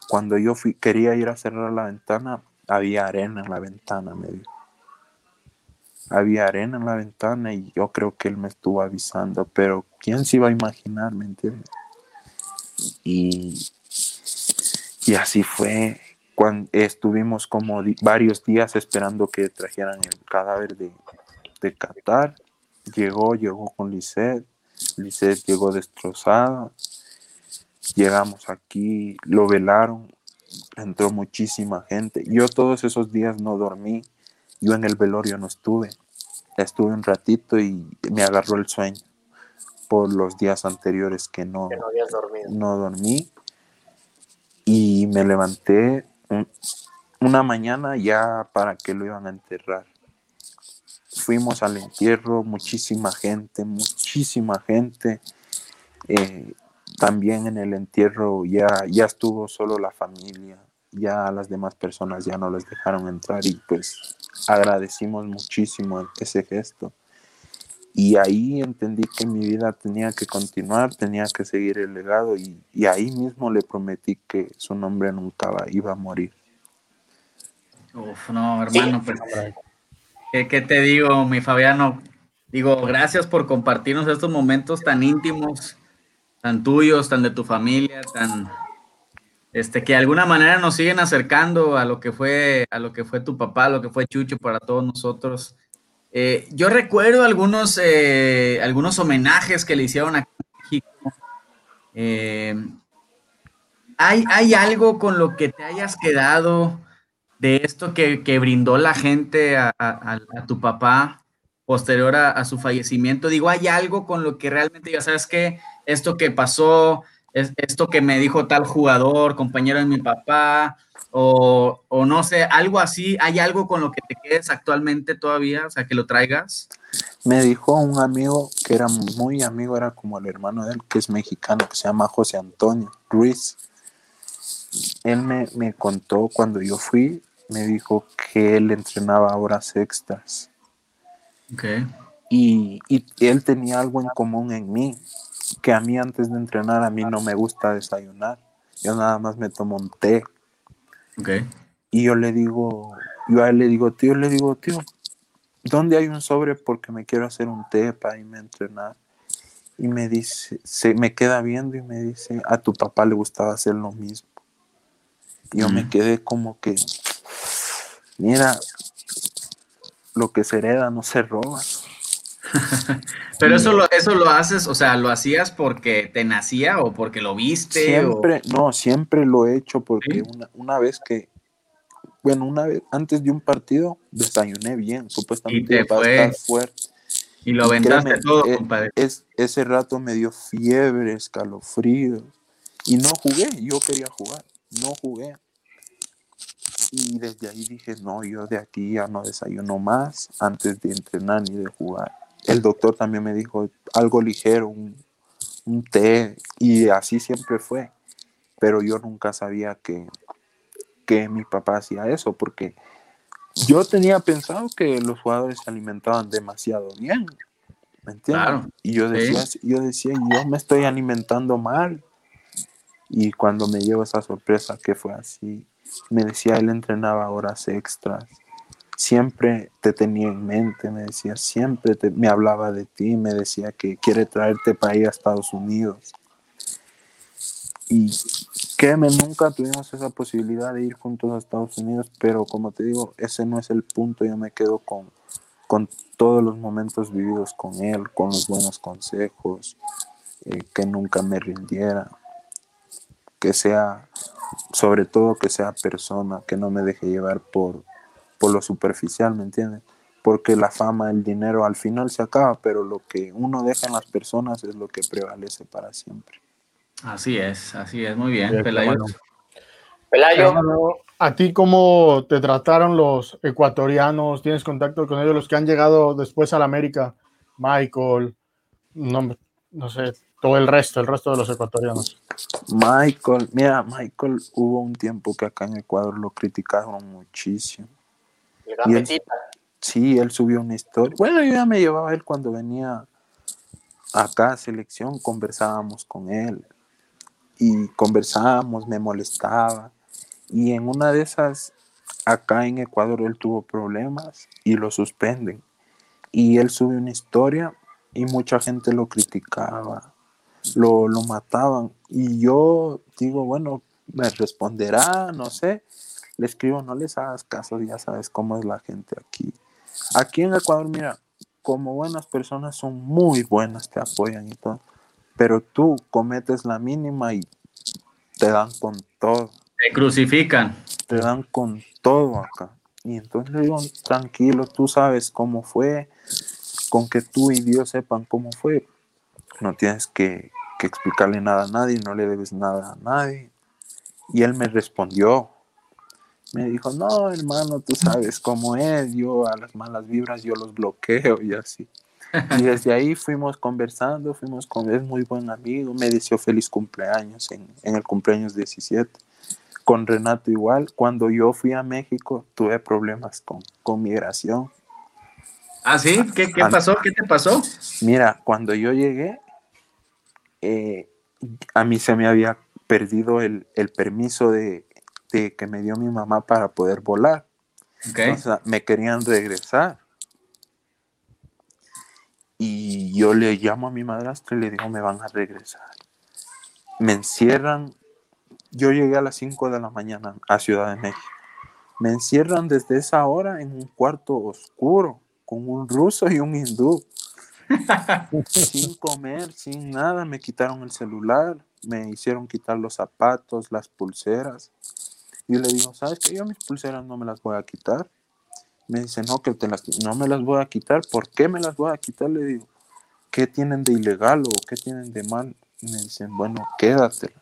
Cuando yo fui, quería ir a cerrar la ventana, había arena en la ventana, me dijo. Había arena en la ventana y yo creo que él me estuvo avisando, pero ¿quién se iba a imaginar, me entiendes? Y, y así fue cuando estuvimos como varios días esperando que trajeran el cadáver de, de Qatar. Llegó, llegó con Lisette. Lisette llegó destrozada. Llegamos aquí, lo velaron, entró muchísima gente. Yo todos esos días no dormí. Yo en el velorio no estuve. Estuve un ratito y me agarró el sueño por los días anteriores que no, que no, dormido. no dormí. Y me levanté una mañana ya para que lo iban a enterrar. Fuimos al entierro, muchísima gente, muchísima gente. Eh, también en el entierro ya, ya estuvo solo la familia, ya las demás personas ya no les dejaron entrar y pues agradecimos muchísimo ese gesto. Y ahí entendí que mi vida tenía que continuar, tenía que seguir el legado y, y ahí mismo le prometí que su nombre nunca va- iba a morir. Uf, no, hermano, pues, ¿qué, qué te digo, mi Fabiano? Digo, gracias por compartirnos estos momentos tan íntimos, tan tuyos, tan de tu familia, tan, este, que de alguna manera nos siguen acercando a lo que fue, a lo que fue tu papá, a lo que fue Chucho para todos nosotros. Eh, yo recuerdo algunos, eh, algunos homenajes que le hicieron en México. Eh, ¿hay, ¿Hay algo con lo que te hayas quedado de esto que, que brindó la gente a, a- a tu papá posterior a, a su fallecimiento? Digo, ¿hay algo con lo que realmente ya sabes que esto que pasó, es, esto que me dijo tal jugador, compañero de mi papá, o, o no sé, algo así, ¿hay algo con lo que te quedes actualmente todavía? O sea, que lo traigas. Me dijo un amigo que era muy amigo, era como el hermano de él, que es mexicano, que se llama José Antonio Ruiz. Él me, me contó cuando yo fui, me dijo que él entrenaba horas extras Ok. y, y él tenía algo en común en mí, que a mí antes de entrenar a mí no me gusta desayunar, yo nada más me tomo un té Ok. y yo le digo, yo a él le digo, tío, le digo, tío, ¿dónde hay un sobre? Porque me quiero hacer un té para irme a entrenar. Y me dice, se me queda viendo y me dice, a tu papá le gustaba hacer lo mismo. Y yo me quedé como que, mira, lo que se hereda no se roba. Pero eso lo, eso lo haces, o sea, ¿lo hacías porque te nacía o porque lo viste? o- Siempre, no, siempre lo he hecho porque Sí. una, una vez que, bueno, una vez antes de un partido desayuné bien, supuestamente te iba a fue. estar fuerte. y lo Y aventaste todo, eh, compadre. Es, ese rato me dio fiebre, escalofrío. Y no jugué, yo quería jugar, no jugué. Y desde ahí dije, no, yo de aquí ya no desayuno más antes de entrenar ni de jugar. El doctor también me dijo algo ligero, un, un té, y así siempre fue. Pero yo nunca sabía que, que mi papá hacía eso, porque yo tenía pensado que los jugadores se alimentaban demasiado bien. ¿Me entiendes? Claro, y yo sí. decía, yo decía, yo me estoy alimentando mal. Y cuando me llevo esa sorpresa que fue así, me decía, él entrenaba horas extras. Siempre te tenía en mente, me decía, siempre te- me hablaba de ti, me decía que quiere traerte para ir a Estados Unidos. Y créeme, nunca tuvimos esa posibilidad de ir juntos a Estados Unidos, pero como te digo, ese no es el punto, yo me quedo con, con todos los momentos vividos con él, con los buenos consejos, eh, que nunca me rindiera, que sea, sobre todo que sea persona, que no me deje llevar por, por lo superficial, ¿me entiendes? Porque la fama, el dinero al final se acaba, pero lo que uno deja en las personas es lo que prevalece para siempre. Así es, así es, muy bien, Bien, Pelayo. bueno. Pelayo, ¿A ti cómo te trataron los ecuatorianos? ¿Tienes contacto con ellos, los que han llegado después a la América? Michael, no, no sé, todo el resto, el resto de los ecuatorianos. Michael, mira, Michael hubo un tiempo que acá en Ecuador lo criticaron muchísimo. El gambetita. Sí, él subió una historia. Bueno, yo ya me llevaba él cuando venía acá a selección, conversábamos con él. Y conversábamos, me molestaba. Y en una de esas, acá en Ecuador, él tuvo problemas y lo suspenden. Y él subió una historia y mucha gente lo criticaba, lo, lo mataban. Y yo digo, bueno, me responderá, no sé. Le escribo, no les hagas caso, ya sabes cómo es la gente aquí. Aquí en Ecuador, mira, como buenas personas son muy buenas, te apoyan y todo. Pero tú cometes la mínima y te dan con todo, Te crucifican. te dan con todo acá. Y entonces le digo, tranquilo, tú sabes cómo fue, con que tú y Dios sepan cómo fue. No tienes que, que explicarle nada a nadie, no le debes nada a nadie. Y él me respondió, me dijo, no, hermano, tú sabes cómo es, yo a las malas vibras yo los bloqueo y así. Y desde ahí fuimos conversando, fuimos con, es muy buen amigo, me deseó feliz cumpleaños en, en el cumpleaños 17. Con Renato igual, cuando yo fui a México tuve problemas con, con migración ¿Ah, sí? ¿Qué, qué pasó? ¿Qué te pasó? Mira, cuando yo llegué, eh, a mí se me había perdido el, el permiso de, de que me dio mi mamá para poder volar. Ok. O sea, me querían regresar. Y yo le llamo a mi madrastra y le digo, me van a regresar. Me encierran. Yo llegué a las 5 de la mañana a Ciudad de México. Me encierran desde esa hora en un cuarto oscuro con un ruso y un hindú. sin comer, sin nada. Me quitaron el celular, me hicieron quitar los zapatos, las pulseras. Yo le digo, ¿sabes qué? Yo mis pulseras no me las voy a quitar. Me dice, no, que te las, no me las voy a quitar. ¿Por qué me las voy a quitar? Le digo, ¿qué tienen de ilegal o qué tienen de mal? Me dicen, bueno, quédatelas.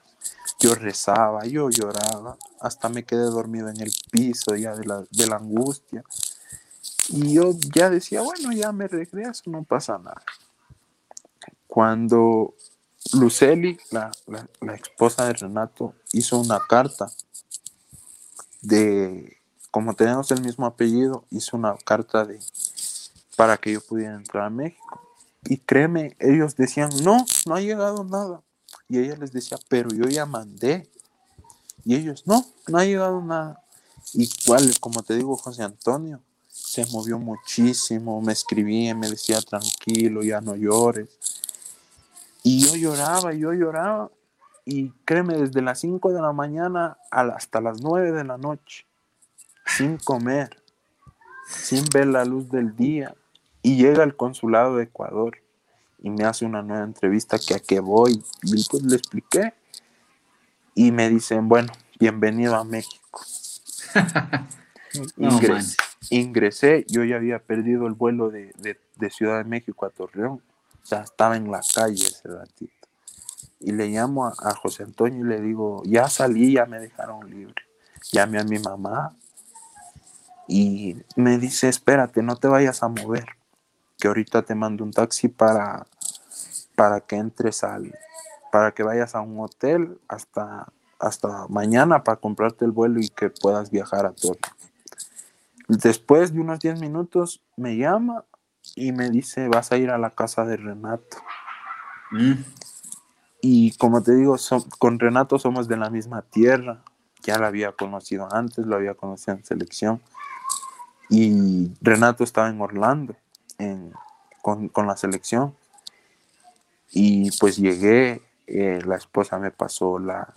Yo rezaba, yo lloraba, hasta me quedé dormido en el piso ya de la, de la angustia. Y yo ya decía, bueno, ya me regreso, no pasa nada. Cuando Luceli, la, la, la esposa de Renato, hizo una carta de, como tenemos el mismo apellido, hizo una carta de para que yo pudiera entrar a México. Y créeme, ellos decían, no, no ha llegado nada. Y ella les decía, pero yo ya mandé. Y ellos, no, no ha llegado nada. Cuál, como te digo, José Antonio, se movió muchísimo, me escribía, me decía, tranquilo, ya no llores. Y yo lloraba, yo lloraba. Y créeme, desde las 5 de la mañana hasta las 9 de la noche, sin comer, sin ver la luz del día. Y llega el consulado de Ecuador y me hace una nueva entrevista que a qué voy. Y pues le expliqué. Y me dicen, bueno, bienvenido a México. No, Ingres- ingresé, yo ya había perdido el vuelo de, de- de Ciudad de México a Torreón. O sea, estaba en la calle ese ratito. Y le llamo a, a José Antonio y le digo, ya salí, ya me dejaron libre. Llamé a mi mamá y me dice, espérate, no te vayas a mover, que ahorita te mando un taxi para, para que entres al, para que vayas a un hotel hasta, hasta mañana para comprarte el vuelo y que puedas viajar a Torreón. Después de unos 10 minutos me llama y me dice, vas a ir a la casa de Renato. Mm. Y como te digo, so- con Renato somos de la misma tierra. Ya lo había conocido antes, lo había conocido en selección. Y Renato estaba en Orlando en- con, con la selección. Y pues llegué, eh, la esposa me pasó la,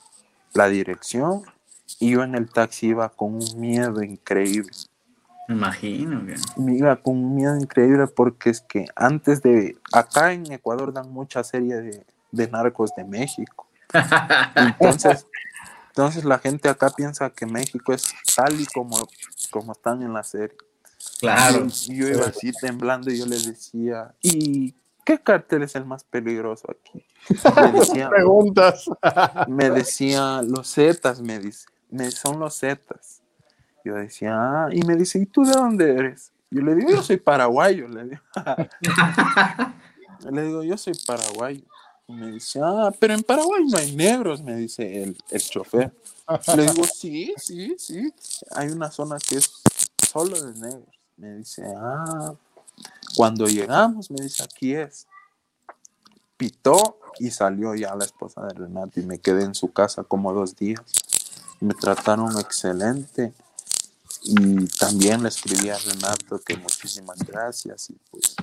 la dirección y yo en el taxi iba con un miedo increíble. Imagino. Me iba con un miedo increíble porque es que antes de, acá en Ecuador dan mucha serie de, de narcos de México. Entonces, entonces la gente acá piensa que México es tal y como, como están en la serie. Claro. Y yo iba así temblando y yo les decía, ¿y qué cartel es el más peligroso aquí? Me decía, Preguntas. me decía, los Zetas, me dice, me, son los Zetas. Yo decía, ah, y me dice, ¿y tú de dónde eres? Yo le digo, yo soy paraguayo, le digo. le digo, yo soy paraguayo. Y me dice, ah, pero en Paraguay no hay negros, me dice el, el chofer. Le digo, sí, sí, sí. Hay una zona que es solo de negros. Me dice, ah, cuando llegamos, me dice, aquí es. Pitó y salió ya la esposa de Renato y me quedé en su casa como dos días. Me trataron excelente y también le escribí a Renato que muchísimas gracias y pues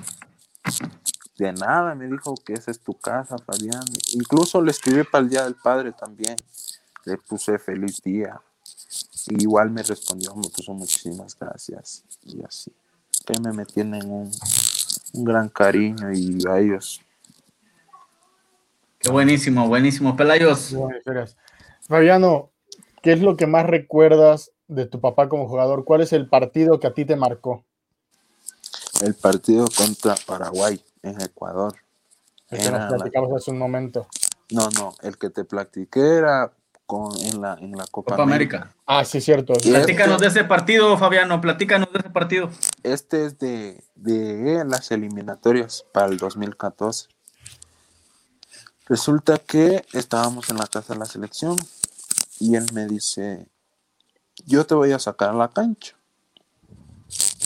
de nada me dijo que esa es tu casa, Fabián. Incluso le escribí para el Día del Padre también. Le puse feliz día. Y igual me respondió, me puso muchísimas gracias. Y así. Que me, me tienen un, un gran cariño y a ellos. Qué buenísimo, buenísimo. Pelayos. Fabiano, ¿qué es lo que más recuerdas de tu papá como jugador? ¿Cuál es el partido que a ti te marcó? El partido contra Paraguay en Ecuador. El que Era nos la- platicamos hace un momento. No, no, el que te platiqué era con, en, la, en la Copa, Copa América. América. Ah, sí, cierto. Y Platícanos este- de ese partido, Fabiano. Platícanos de ese partido. Este es de, de las eliminatorias para el 2014. Resulta que estábamos en la casa de la selección y él me dice, yo te voy a sacar a la cancha.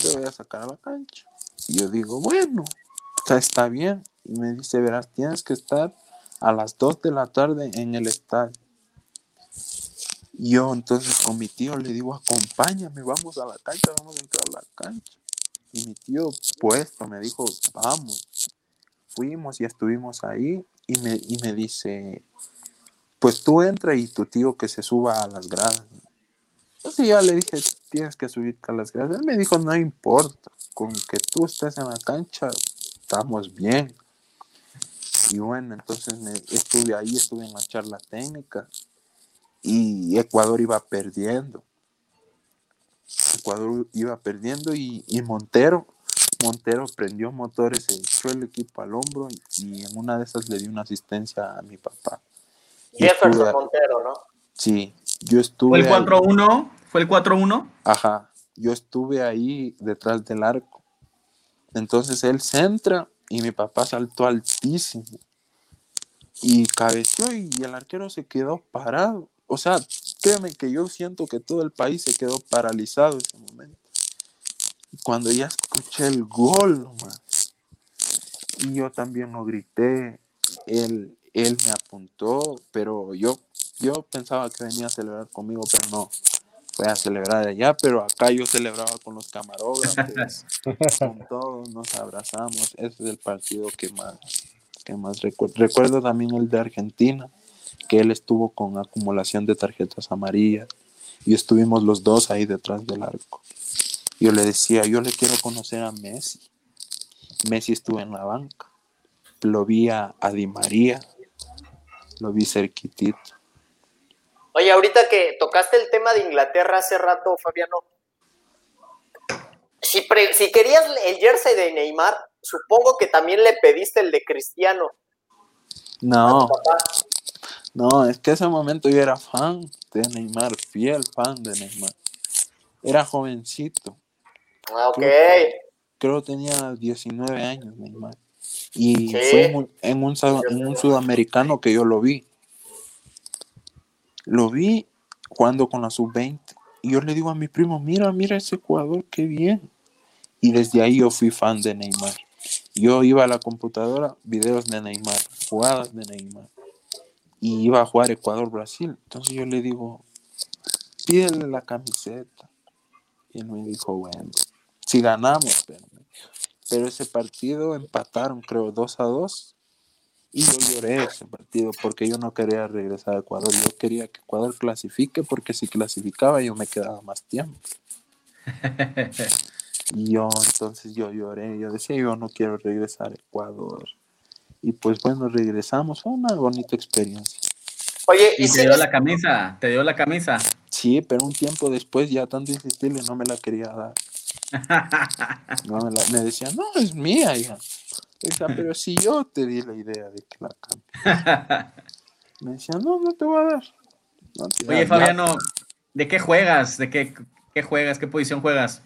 Te voy a sacar a la cancha. Y yo digo, bueno, sea, está bien. Y me dice, verás, tienes que estar a las 2 de la tarde en el estadio. Yo entonces con mi tío le digo, acompáñame, vamos a la cancha, vamos a entrar a la cancha. Y mi tío puesto me dijo, vamos. Fuimos y estuvimos ahí y me, y me dice, pues tú entra y tu tío que se suba a las gradas. Entonces ya le dije, tienes que subirte a las gradas. Él me dijo, no importa, con que tú estés en la cancha, estamos bien. Y bueno, entonces me, estuve ahí, estuve en la charla técnica y Ecuador iba perdiendo. Ecuador iba perdiendo y, y Montero, Montero prendió motores, se echó el equipo al hombro y, y en una de esas le di una asistencia a mi papá. Jefferson Montero, ¿no? Sí, yo estuve. ¿Fue el ahí- 4-1? ¿Fue el 4-1? Ajá, yo estuve ahí detrás del arco. Entonces él centra y mi papá saltó altísimo. Y cabeció y el arquero se quedó parado. O sea, créeme que yo siento que todo el país se quedó paralizado ese momento. Cuando ya escuché el gol. Y yo también lo grité. Él, él me apuntó, pero yo, yo pensaba que venía a celebrar conmigo, pero no fue a celebrar allá, pero acá yo celebraba con los camarógrafos, con todos, nos abrazamos. Ese es el partido que más, que más recuerdo. Recuerdo también el de Argentina, que él estuvo con acumulación de tarjetas amarillas y estuvimos los dos ahí detrás del arco. Yo le decía, yo le quiero conocer a Messi. Messi estuvo en la banca. Lo vi a, a Di María, lo vi cerquitito. Oye, ahorita que tocaste el tema de Inglaterra hace rato, Fabiano, si, pre- si querías el jersey de Neymar, supongo que también le pediste el de Cristiano. No. No, es que ese momento yo era fan de Neymar, fiel fan de Neymar. Era jovencito, Ah, ok. creo que tenía 19 años Neymar. Y Sí. fue en un, en un sud- en un sudamericano que yo lo vi. Lo vi jugando con la sub-20. Y yo le digo a mi primo, mira, mira ese jugador, qué bien. Y desde ahí yo fui fan de Neymar. Yo iba a la computadora, videos de Neymar, jugadas de Neymar. Y iba a jugar Ecuador-Brasil. Entonces yo le digo, pídele la camiseta. Y él me dijo, bueno, si ganamos, pero, pero ese partido empataron, creo, 2 a 2. Y yo lloré ese partido porque yo no quería regresar a Ecuador. Yo quería que Ecuador clasifique porque si clasificaba yo me quedaba más tiempo. Y yo entonces yo lloré, yo decía yo no quiero regresar a Ecuador. Y pues bueno, regresamos, fue una bonita experiencia. Oye, Y y te dio la camisa, te dio la camisa. Sí, pero un tiempo después ya tanto insistirle no me la quería dar. No me, la- me decía, no, es mía, hija. Decía, pero si yo te di la idea de que la cambie. Me decía, no, no te voy a dar. No te- Oye, Fabiano, ¿de qué juegas? ¿De qué, qué juegas? ¿Qué posición juegas?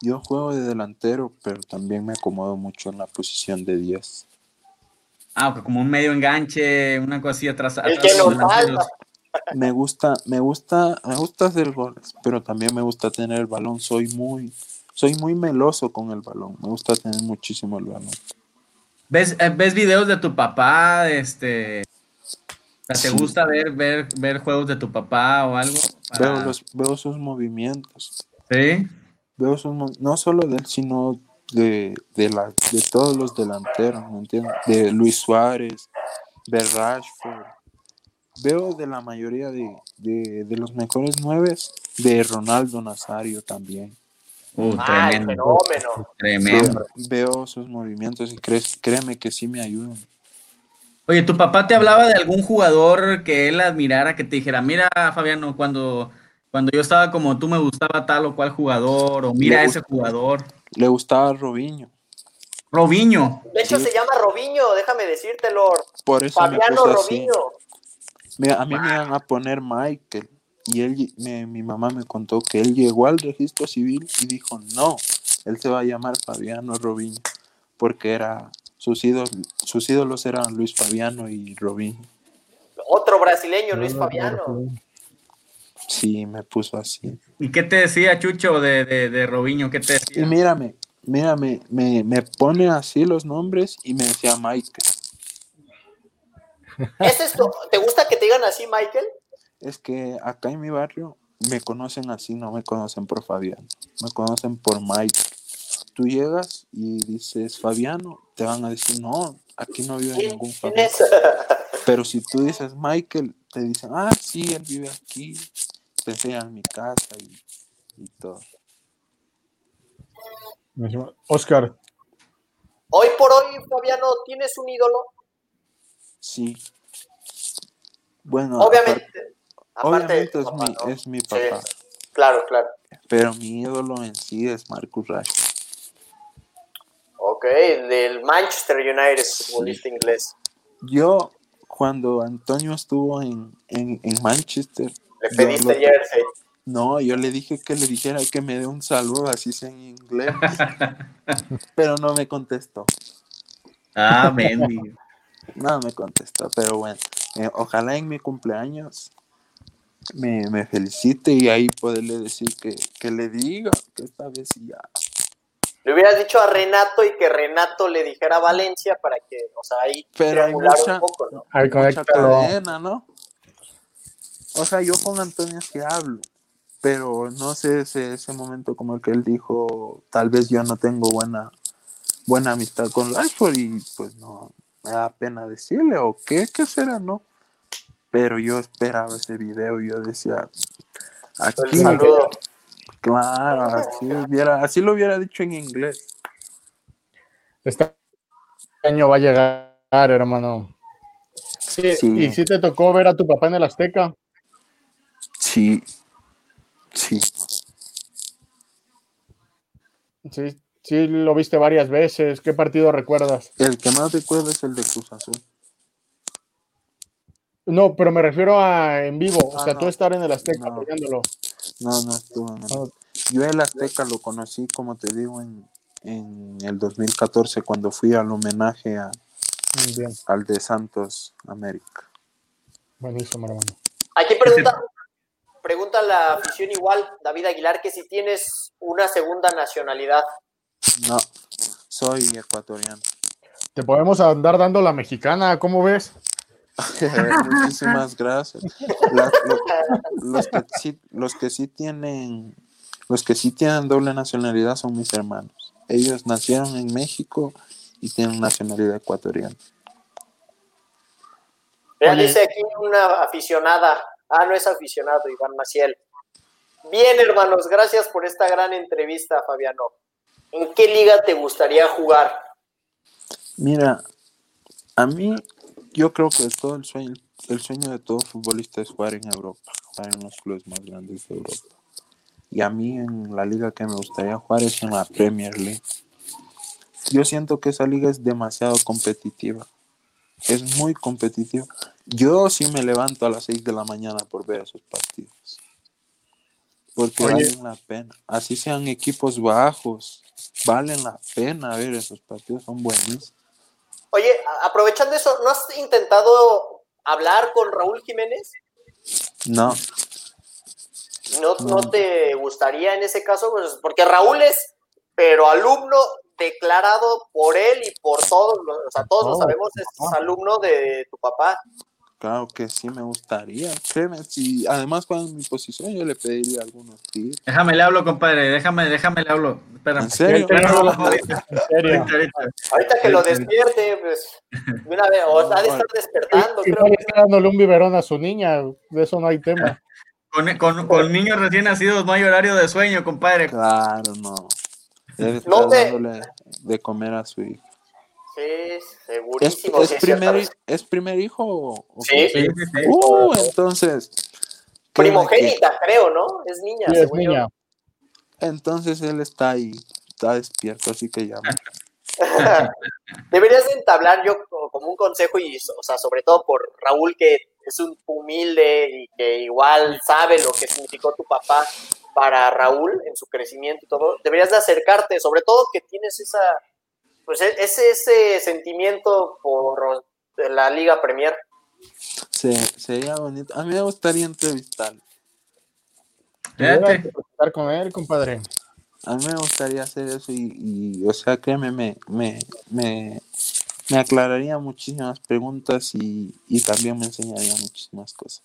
Yo juego de delantero, pero también me acomodo mucho en la posición de 10. Ah, como un medio enganche, una cosa así atrás. El atrás que. Me gusta, me gusta, me gusta hacer goles, pero también me gusta tener el balón. Soy muy, soy muy meloso con el balón. Me gusta tener muchísimo el balón. ¿Ves, eh, ¿Ves videos de tu papá? Este, ¿Te gusta ver, ver, ver juegos de tu papá o algo? Veo los, veo sus movimientos. ¿Sí? Veo sus no solo de él, sino de, de, la, de todos los delanteros, ¿me entiendes? De Luis Suárez, de Rashford. Veo de la mayoría de, de, de los mejores nueve, de Ronaldo Nazario también. Uh, Ah, tremendo. fenómeno. Tremendo. Veo, veo sus movimientos y crees, créeme que sí me ayudan. Oye, ¿tu papá te hablaba de algún jugador que él admirara, que te dijera, mira, Fabiano, cuando, cuando yo estaba como tú me gustaba tal o cual jugador, o mira ese jugador? Le gustaba Robinho. Robinho. De hecho, Sí. se llama Robinho, déjame decírtelo. Por eso me Fabiano puse así. Robinho. Mira, a mí me iban a poner Michael y él, me- mi mamá me contó que él llegó al registro civil y dijo, no, él se va a llamar Fabiano Robinho, porque era, sus ídolos, sus ídolos eran Luis Fabiano y Robinho. Otro brasileño, Luis Fabiano. Sí, me puso así. ¿Y qué te decía Chucho de, de, de Robinho? ¿Qué te Y decía? mírame, Mira, me, me, me pone así los nombres y me decía Michael. ¿Es esto? ¿Te gusta que te digan así, Michael? Es que acá en mi barrio me conocen así, no me conocen por Fabián, me conocen por Mike. Tú llegas y dices Fabiano, te van a decir, no, aquí no vive ¿Quién, ningún Fabián. Pero si tú dices Michael, te dicen, ah, sí, él vive aquí, te enseñan mi casa y, y todo. Oscar, Hoy por hoy, Fabiano, ¿tienes un ídolo? Sí. Bueno, Obviamente. Aparte de obviamente es, papá, mi, ¿no? es mi Sí, papá, claro, claro. pero mi ídolo en sí es Marcus Rashford. Ok, del Manchester United, futbolista inglés. Yo, cuando Antonio estuvo en, en, en Manchester, Le pediste lo- jersey. No, yo le dije que le dijera que me dé un saludo, así sea en inglés. pero no me contestó. Ah, Mendy. No me contestó, pero bueno. eh, ojalá en mi cumpleaños me, me felicite y ahí poderle decir que, que le diga que esta vez ya. Le hubieras dicho a Renato y que Renato le dijera a Valencia para que, o sea, ahí Pero hay mucha- un poco, ¿no? Mucha cadena, ¿no? O sea, yo con Antonio sí hablo, pero no sé ese, ese momento como el que él dijo, tal vez yo no tengo buena, buena amistad con Rashford y pues no, me da pena decirle o qué, qué será, ¿no? Pero yo esperaba ese video y yo decía, aquí, claro, así, hubiera, así lo hubiera dicho en inglés. Este año va a llegar, hermano. Sí, Sí. ¿Y si te tocó ver a tu papá en el Azteca? Sí, sí, Sí, sí, lo viste varias veces. ¿Qué partido recuerdas? el que más recuerdo es el de Cruz Azul. No, pero me refiero a en vivo, o Ah, sea, no. tú estar en el Azteca No. apoyándolo. No, no estuvo. no. No. Yo el Azteca lo conocí, como te digo, en, en el 2014 cuando fui al homenaje a- Bien, al de Santos América. buenísimo, hermano. Aquí pregunta, pregunta la afición igual, David Aguilar, que si tienes una segunda nacionalidad. No, soy ecuatoriano. Te podemos andar dando la mexicana, ¿cómo ves? Muchísimas gracias. La- lo- los, que sí, los que sí tienen, los que sí tienen doble nacionalidad son mis hermanos. Ellos nacieron en México y tienen nacionalidad ecuatoriana. Dice aquí una aficionada. Ah, no es aficionado, Iván Maciel. Bien, hermanos, gracias por esta gran entrevista, Fabiano. ¿En qué liga te gustaría jugar? Mira, a mí yo creo que todo el sueño, el sueño de todo futbolista es jugar en Europa, jugar en los clubes más grandes de Europa. Y a mí en la liga que me gustaría jugar es en la Premier League. Yo siento que esa liga es demasiado competitiva. Es muy competitiva. Yo sí me levanto a las 6 de la mañana por ver esos partidos. Porque Oye. valen la pena. Así sean equipos bajos, valen la pena ver esos partidos, son buenísimos. Oye, aprovechando eso, ¿no has intentado hablar con Raúl Jiménez? No, ¿No, No. no te gustaría en ese caso? Pues, porque Raúl es, pero alumno declarado por él y por todos, o sea, todos lo Oh, sabemos, es ah. alumno de tu papá. Claro que sí me gustaría. Créeme, si además cuando en mi posición yo le pediría algunos tips. Déjame le hablo, compadre. Déjame, déjame le hablo. Espérame. Ahorita, que lo despierte, pues, una vez, o ha de estar despertando, creo que está dándole un biberón a su niña, de eso no hay tema. Con, con, con niños recién nacidos no hay horario de sueño, compadre. Claro, no. Debe estar No te- dándole de comer a su hijo. Sí, ¿Es, segurísimo. es sí, primer, cierta- hi- ¿Es primer hijo o o Sí. Sí, sí, sí. Uh, entonces. que- Primogénita, creo, ¿no? Es niña, Sí, es niña. Entonces él está ahí, está despierto, así que llama. Deberías de entablar yo co- como un consejo y, o sea, sobre todo por Raúl que es un humilde y que igual sabe lo que significó tu papá para Raúl en su crecimiento y todo. Deberías de acercarte, sobre todo que tienes esa, pues e- ese, ese sentimiento por la Liga Premier. Se, sería bonito. A mí me gustaría entrevistarlo. Platicar con él, compadre. a mí me gustaría hacer eso y, y, o sea, créeme, me, me, me, me aclararía muchísimas preguntas y, y también me enseñaría muchísimas cosas.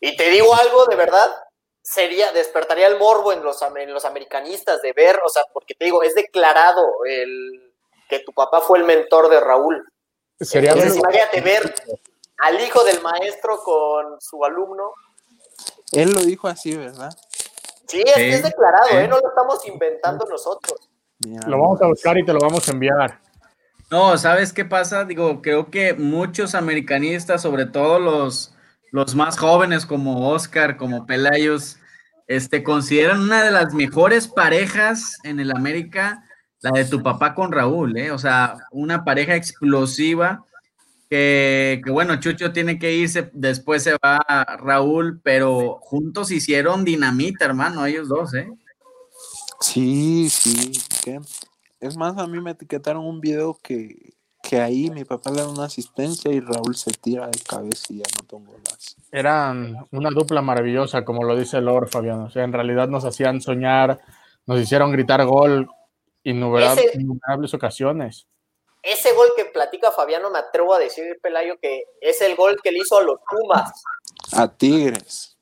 Y te digo algo, de verdad, sería, despertaría el morbo en los, en los americanistas de ver, o sea, porque te digo, es declarado el que tu papá fue el mentor de Raúl. Sería Entonces, imagínate ver al hijo del maestro con su alumno. Él lo dijo así, ¿verdad? Sí, es, Sí, es declarado, sí. ¿eh? No lo estamos inventando nosotros. Lo vamos a buscar y te lo vamos a enviar. No, ¿sabes qué pasa? Digo, creo que muchos americanistas, sobre todo los, los más jóvenes como Oscar, como Pelayos, este, consideran una de las mejores parejas en el América, la de tu papá con Raúl, ¿eh? O sea, una pareja explosiva que, que, bueno, Chucho tiene que irse, después se va Raúl, pero juntos hicieron dinamita, hermano, ellos dos, ¿eh? Sí, sí. ¿qué? Es más, a mí me etiquetaron un video que, que ahí mi papá le da una asistencia y Raúl se tira de cabeza y ya no tengo las. Eran una dupla maravillosa, como lo dice Lord Fabián. O sea, en realidad nos hacían soñar, nos hicieron gritar gol innumerables, Ese- innumerables ocasiones. Ese gol que platica Fabiano, me atrevo a decir, Pelayo, que es el gol que le hizo a los Pumas. A Tigres.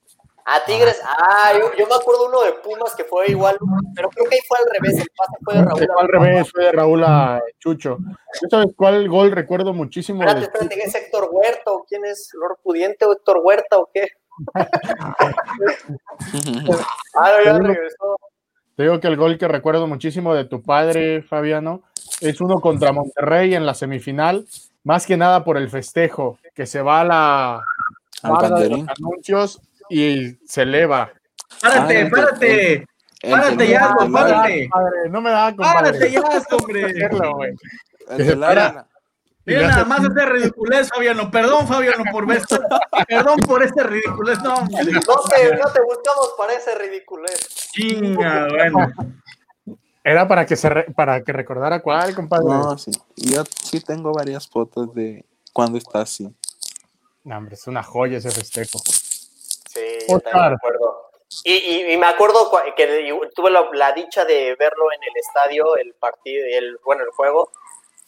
A Tigres, ah, yo, yo me acuerdo uno de Pumas que fue igual, pero creo que ahí fue al revés, el pase fue de Raúl. Fue al revés, fue de Raúl a Chucho. ¿Tú sabes cuál gol recuerdo muchísimo? Espérate, de espérate? ¿es Héctor Huerta o quién es? ¿Lord Pudiente o Héctor Huerta o qué? Ah, no, ya regresó. Te digo que el gol que recuerdo muchísimo de tu padre, Fabiano, es uno contra Monterrey en la semifinal, más que nada por el festejo, que se va a la Al barra de los anuncios y se eleva. ¡Párate, Ah, párate! El Párate el del párate. no me da, ¡Párate compadre. ya, hombre! Mira nada más ese ridiculez, Fabiano. Perdón, Fabiano, por esto. Perdón por este ridiculez. No. No te, no te buscamos para ese ridiculez. Chinga, bueno. Era para que se re- para que recordara cuál, compadre. No. No, sí. Y Yo sí tengo varias fotos de cuando está así. hombre, es una joya ese festejo. Sí, yo también me acuerdo. Y, y- y me acuerdo que tuve la, la dicha de verlo en el estadio, el partido, el, bueno, el juego.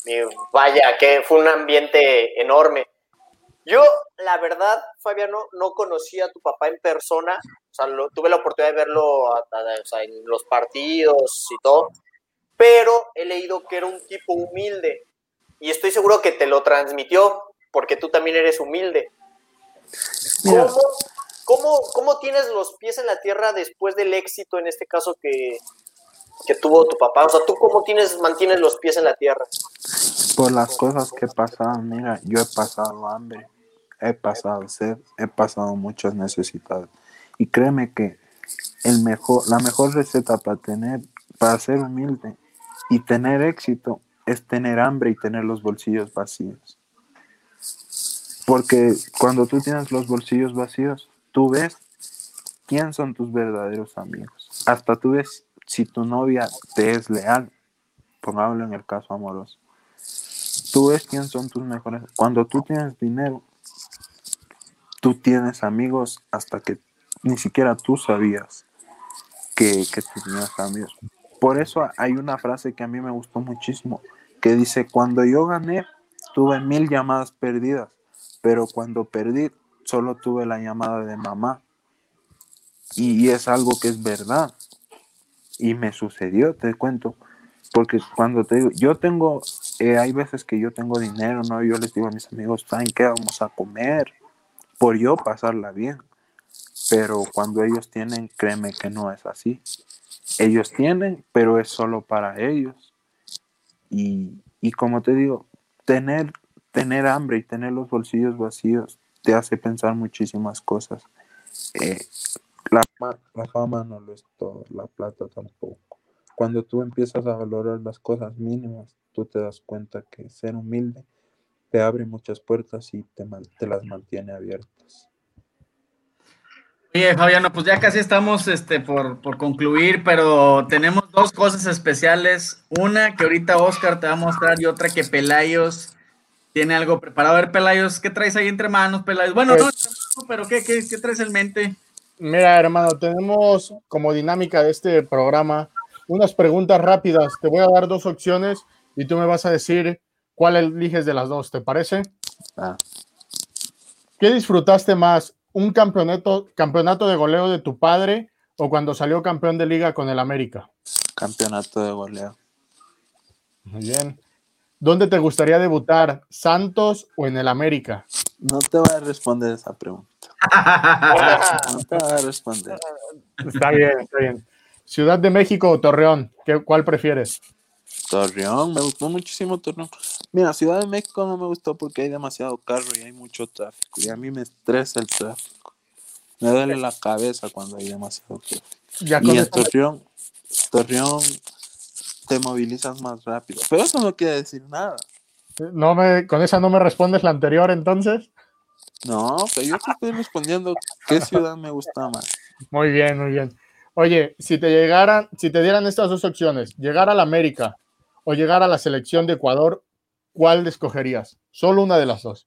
Y vaya, que fue un ambiente enorme. Yo, la verdad, Fabiano, no conocía a tu papá en persona. O sea, lo- tuve la oportunidad de verlo a- a- o sea, en los partidos y todo. Pero he leído que era un tipo humilde. Y estoy seguro que te lo transmitió, porque tú también eres humilde. Mira. ¿Cómo, cómo, cómo tienes los pies en la tierra después del éxito, en este caso, que, que tuvo tu papá? O sea, ¿tú cómo tienes, mantienes los pies en la tierra? Por las cosas que pasaban, mira, yo he pasado hambre, he pasado sed, he pasado muchas necesidades. Y créeme que el mejor, la mejor receta para tener, para ser humilde y tener éxito es tener hambre y tener los bolsillos vacíos. Porque cuando tú tienes los bolsillos vacíos, tú ves quién son tus verdaderos amigos. Hasta tú ves si tu novia te es leal, pongámoslo en el caso amoroso. Tú ves quién son tus mejores. Cuando tú tienes dinero, tú tienes amigos hasta que ni siquiera tú sabías que, que tenías amigos. Por eso hay una frase que a mí me gustó muchísimo, que dice, cuando yo gané, tuve mil llamadas perdidas, pero cuando perdí, solo tuve la llamada de mamá. Y es algo que es verdad. Y me sucedió, te cuento. Porque cuando te digo, yo tengo, eh, hay veces que yo tengo dinero, ¿no? Yo les digo a mis amigos, ¿saben qué? Vamos a comer. Por yo pasarla bien. Pero cuando ellos tienen, créeme que no es así. Ellos tienen, pero es solo para ellos. Y, y como te digo, tener, tener hambre y tener los bolsillos vacíos te hace pensar muchísimas cosas. Eh, la, fama- la fama no lo es todo, la plata tampoco. Cuando tú empiezas a valorar las cosas mínimas, tú te das cuenta que ser humilde te abre muchas puertas y te, te las mantiene abiertas. Oye, Fabiano, pues ya casi estamos este, por, por concluir, pero tenemos dos cosas especiales. Una que ahorita Oscar te va a mostrar y otra que Pelayos tiene algo preparado. A ver, Pelayos, ¿qué traes ahí entre manos, Pelayos? Bueno, no, pero ¿qué, qué, qué traes en mente? Mira, hermano, tenemos como dinámica de este programa unas preguntas rápidas. Te voy a dar dos opciones y tú me vas a decir cuál eliges de las dos. ¿Te parece? Ah, ¿Qué disfrutaste más? ¿Un campeonato, campeonato de goleo de tu padre o cuando salió campeón de liga con el América? campeonato de goleo. Muy bien. ¿Dónde te gustaría debutar? ¿Santos o en el América? No te voy a responder esa pregunta. Está bien, está bien. ¿Ciudad de México o Torreón? ¿Qué, ¿Cuál prefieres? Torreón, me gustó muchísimo Torreón. Mira, Ciudad de México no me gustó porque hay demasiado carro y hay mucho tráfico. Y a mí me estresa el tráfico. Me duele la cabeza cuando hay demasiado tráfico. Y con en Torreón, Torreón te movilizas más rápido. Pero eso no quiere decir nada. no me, con esa no me respondes la anterior, entonces. No, pero yo te estoy respondiendo qué ciudad me gusta más. Muy bien, muy bien. Oye, si te llegaran, si te dieran estas dos opciones, llegar a la América o llegar a la selección de Ecuador, ¿cuál escogerías? Solo una de las dos.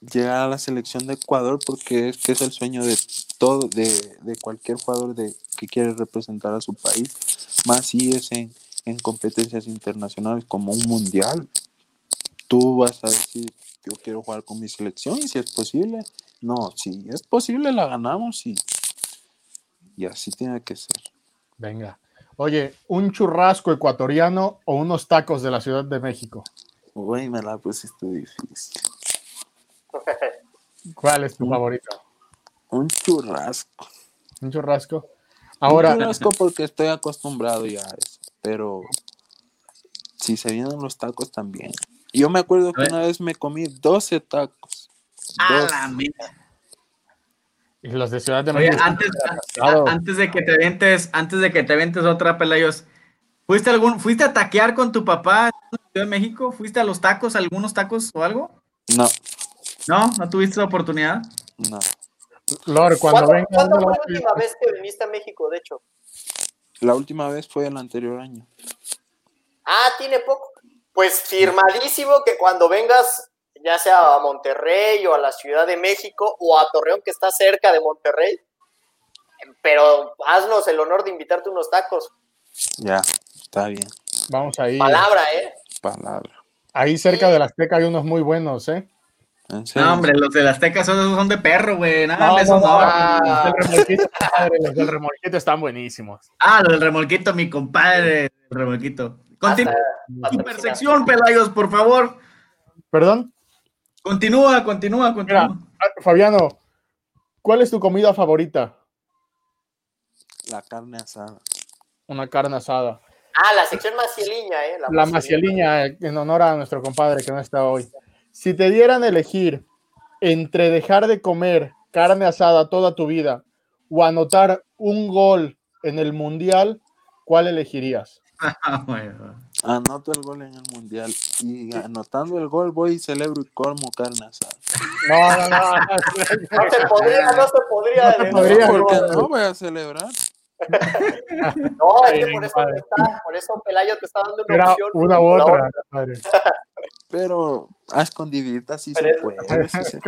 Llegar a la selección de Ecuador porque es que es el sueño de todo, de, de cualquier jugador de, que quiere representar a su país. Más si es en, en competencias internacionales como un mundial. Tú vas a decir, yo quiero jugar con mi selección y si es posible. No, si es posible la ganamos y, y así tiene que ser. Venga. Oye, ¿un churrasco ecuatoriano o unos tacos de la Ciudad de México? Uy, me la pusiste difícil. ¿Cuál es tu favorito? Un churrasco. ¿Un churrasco? Ahora, Un churrasco porque estoy acostumbrado ya a eso. Pero si se vienen los tacos también. Yo me acuerdo que una vez me comí 12 tacos. A 12. la mierda. y los de Ciudad de Oye, México. antes, Claro. a- antes de que te ventes, antes de que te ventes otra Pelayos, ¿fuiste algún, fuiste a taquear con tu papá en la Ciudad de México? ¿Fuiste a los tacos, algunos tacos o algo? No, ¿No? ¿No tuviste esa oportunidad? no. Lord, cuando ¿Cuándo, venga. cuándo ¿dónde fue la última vez que viniste a México, de hecho? La última vez fue el anterior año. Ah, tiene poco. Pues firmadísimo que cuando vengas, ya sea a Monterrey o a la Ciudad de México o a Torreón, que está cerca de Monterrey, pero haznos el honor de invitarte unos tacos. Ya, está bien. Vamos ahí. Palabra, ¿eh? Palabra. Ahí cerca de la Azteca hay unos muy buenos, ¿eh? No, hombre, los de las tecas son, son de perro, güey. Nada, No, esos no, no. no. Los del remolquito, padre, los del remolquito están buenísimos. Ah, los del remolquito, mi compadre, el remolquito. Continúa percepción, Pelayos, por favor. ¿Perdón? Continúa, continúa, continúa. Mira, ah, Fabiano, ¿cuál es tu comida favorita? La carne asada. Una carne asada. Ah, la sección macieliña, ¿eh? La macieliña, eh, en honor a nuestro compadre que no está hoy. Si te dieran a elegir entre dejar de comer carne asada toda tu vida o anotar un gol en el mundial, ¿cuál elegirías? Bueno. Anoto el gol en el mundial. Y anotando el gol voy y celebro y colmo carne asada. No, no, no. No se podría, no se podría. No se de- podría. Porque no. no voy a celebrar. No, es que por eso, está, por eso Pelayo te está dando una Era opción. una u otra. padre. Pero a escondiditas sí Pero se puede. sí se-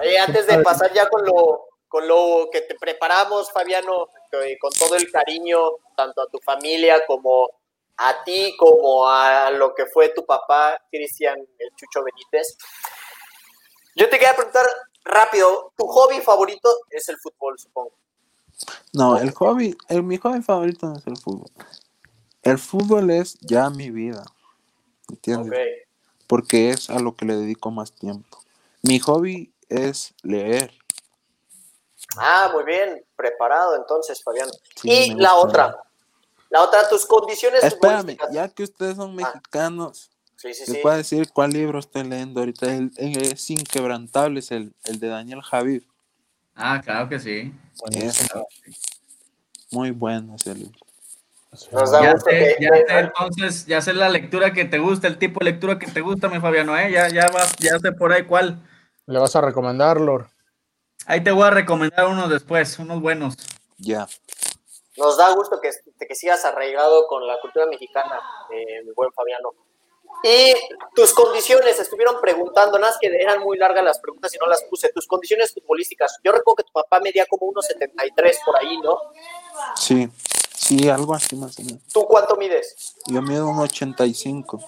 Oye, antes de pasar ya con lo, con lo que te preparamos, Fabiano, que con todo el cariño, tanto a tu familia como a ti, como a lo que fue tu papá, Cristian el Chucho Benítez. Yo te quería preguntar rápido, ¿tu hobby favorito es el fútbol, supongo? No, el hobby, el, mi hobby favorito no es el fútbol. El fútbol es ya mi vida. ¿Entiendes? Porque es a lo que le dedico más tiempo. Mi hobby es leer. Ah, muy bien, preparado entonces, Fabiano. Sí, y la otra, la otra, tus condiciones Espérame, ya que ustedes son mexicanos, Sí, sí, les puedo decir cuál libro estoy leyendo ahorita. El, el- es Inquebrantable, es el, el de Daniel Javid. Ah, claro que sí. Es muy bueno ese libro. Nos da Ya gusto sé, que- ya sé, entonces, ya sé la lectura que te gusta, el tipo de lectura que te gusta, mi Fabiano, ¿eh? Ya, ya vas, ya sé por ahí cuál. Le vas a recomendar, Lord. Ahí te voy a recomendar unos después, unos buenos. Ya. Nos da gusto que, que sigas arraigado con la cultura mexicana, eh, mi buen Fabiano. Y tus condiciones, estuvieron preguntando, nada más que eran muy largas las preguntas y no las puse. Tus condiciones futbolísticas. Yo recuerdo que tu papá medía como unos 73 por ahí, ¿no? Sí. Sí, algo así más o menos. ¿Tú cuánto mides? Yo mido un 85.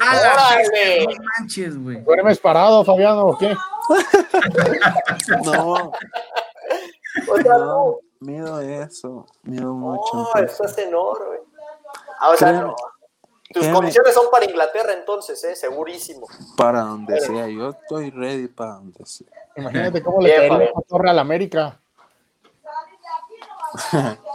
¡Órale! No manches, güey. ¿Duermes parado, Fabiano, o qué? No, O sea, no, no. mido eso. Mido un Oh, 85. eso es enorme. Ah, o sea, Créeme, no. Tus créeme. condiciones son para Inglaterra entonces, ¿eh? Segurísimo. Para donde sea, yo estoy ready para donde sea. Imagínate cómo le caería la torre a la América.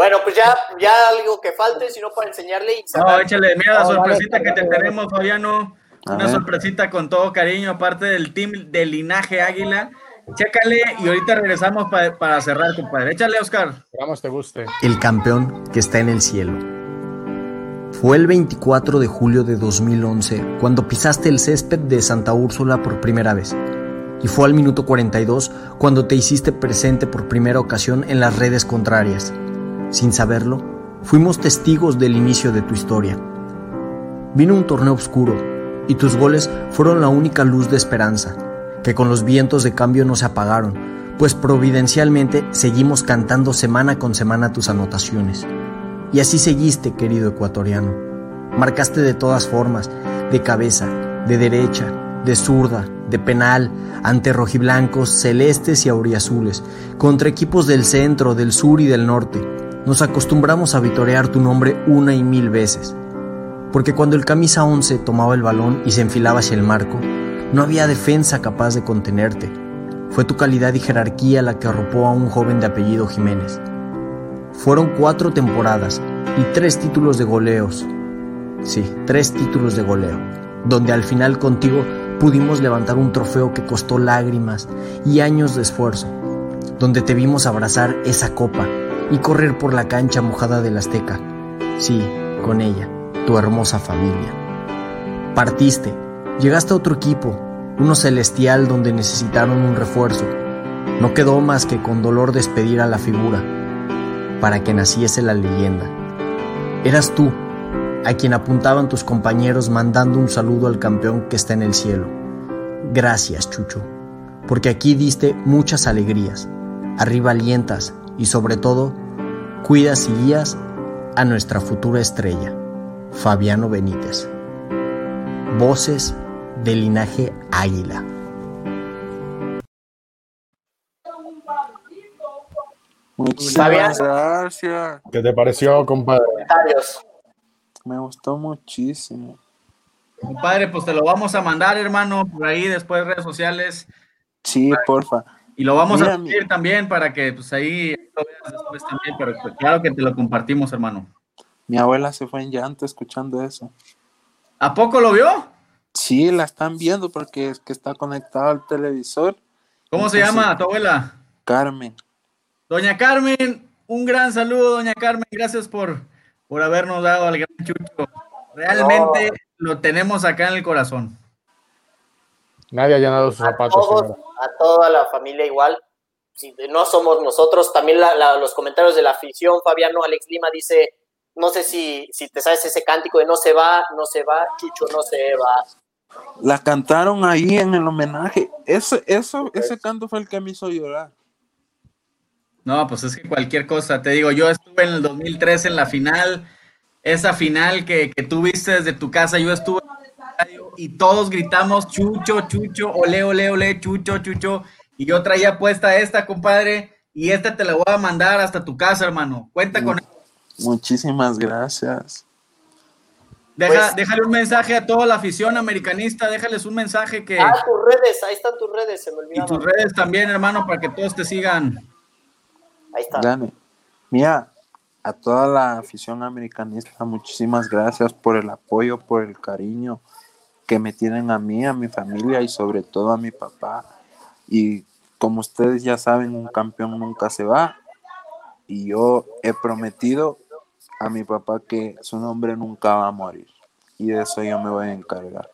Bueno, pues ya, ya algo que falte, sino para enseñarle y No, échale, mira la No, sorpresita dale, que te tenemos, Fabiano. A Una ver. sorpresita con todo cariño, aparte del team de Linaje Águila. Chécale y ahorita regresamos pa- para cerrar, compadre. Échale, Oscar. Esperamos te guste. El campeón que está en el cielo. Fue el 24 de julio de 2011 cuando pisaste el césped de Santa Úrsula por primera vez. Y fue al minuto 42 cuando te hiciste presente por primera ocasión en las redes contrarias. Sin saberlo, fuimos testigos del inicio de tu historia. Vino un torneo oscuro y tus goles fueron la única luz de esperanza, que con los vientos de cambio no se apagaron, pues providencialmente seguimos cantando semana con semana tus anotaciones. Y así seguiste, querido ecuatoriano. Marcaste de todas formas, de cabeza, de derecha, de zurda, de penal, ante rojiblancos, celestes y auriazules, contra equipos del centro, del sur y del norte. Nos acostumbramos a vitorear tu nombre una y mil veces. Porque cuando el camisa 11 tomaba el balón y se enfilaba hacia el marco, no había defensa capaz de contenerte. Fue tu calidad y jerarquía la que arropó a un joven de apellido Jiménez. Fueron cuatro temporadas y tres títulos de goleos. Sí, tres títulos de goleo, donde al final contigo pudimos levantar un trofeo que costó lágrimas y años de esfuerzo, donde te vimos abrazar esa copa y correr por la cancha mojada del Azteca. Sí, con ella, tu hermosa familia. Partiste, llegaste a otro equipo, uno celestial donde necesitaron un refuerzo. No quedó más que con dolor despedir a la figura, para que naciese la leyenda. Eras tú, a quien apuntaban tus compañeros mandando un saludo al campeón que está en el cielo. Gracias, Chucho, porque aquí diste muchas alegrías, arriba alientas y sobre todo, cuidas y guías a nuestra futura estrella, Fabiano Benítez. Voces del linaje Águila. Muchísimas Fabián. gracias. ¿Qué te pareció, compadre? Me gustó muchísimo. Compadre, pues te lo vamos a mandar, hermano, por ahí después redes sociales. Sí, porfa. Y lo vamos Mira, a subir también para que pues ahí lo veas después también, pero pues, claro que te lo compartimos, hermano. Mi abuela se fue en llanto escuchando eso. ¿A poco lo vio? Sí, la están viendo porque es que está conectado al televisor. ¿Cómo se llama tu abuela? Carmen. Doña Carmen, un gran saludo, doña Carmen. Gracias por, por habernos dado al gran Chucho. Realmente lo tenemos acá en el corazón. Nadie ha llenado sus A zapatos, todos, a toda la familia igual. Si no somos nosotros, también la- la- los comentarios de la afición, Fabiano Alex Lima dice, no sé si, si te sabes ese cántico de no se va, no se va, Chucho no se va. La cantaron ahí en el homenaje. Eso, eso, ese canto fue el que me hizo llorar. No, pues es que cualquier cosa. Te digo, yo estuve en el 2003 en la final. Esa final que, que tú viste desde tu casa, yo estuve estadio y todos gritamos Chucho, Chucho, ole, ole, ole, Chucho, Chucho. Y yo traía puesta esta, compadre, y esta te la voy a mandar hasta tu casa, hermano. Cuenta con Muchísimas gracias. Deja, Pues- déjale un mensaje a toda la afición americanista, déjales un mensaje que. Ah, tus redes, ahí están tus redes, se me Y olvidaba. tus redes también, hermano, para que todos te sigan. Ahí está. Dale. Mira, a toda la afición americanista, muchísimas gracias por el apoyo, por el cariño que me tienen a mí, a mi familia y sobre todo a mi papá. Y como ustedes ya saben, un campeón nunca se va. Y yo he prometido a mi papá que su nombre nunca va a morir. Y de eso yo me voy a encargar.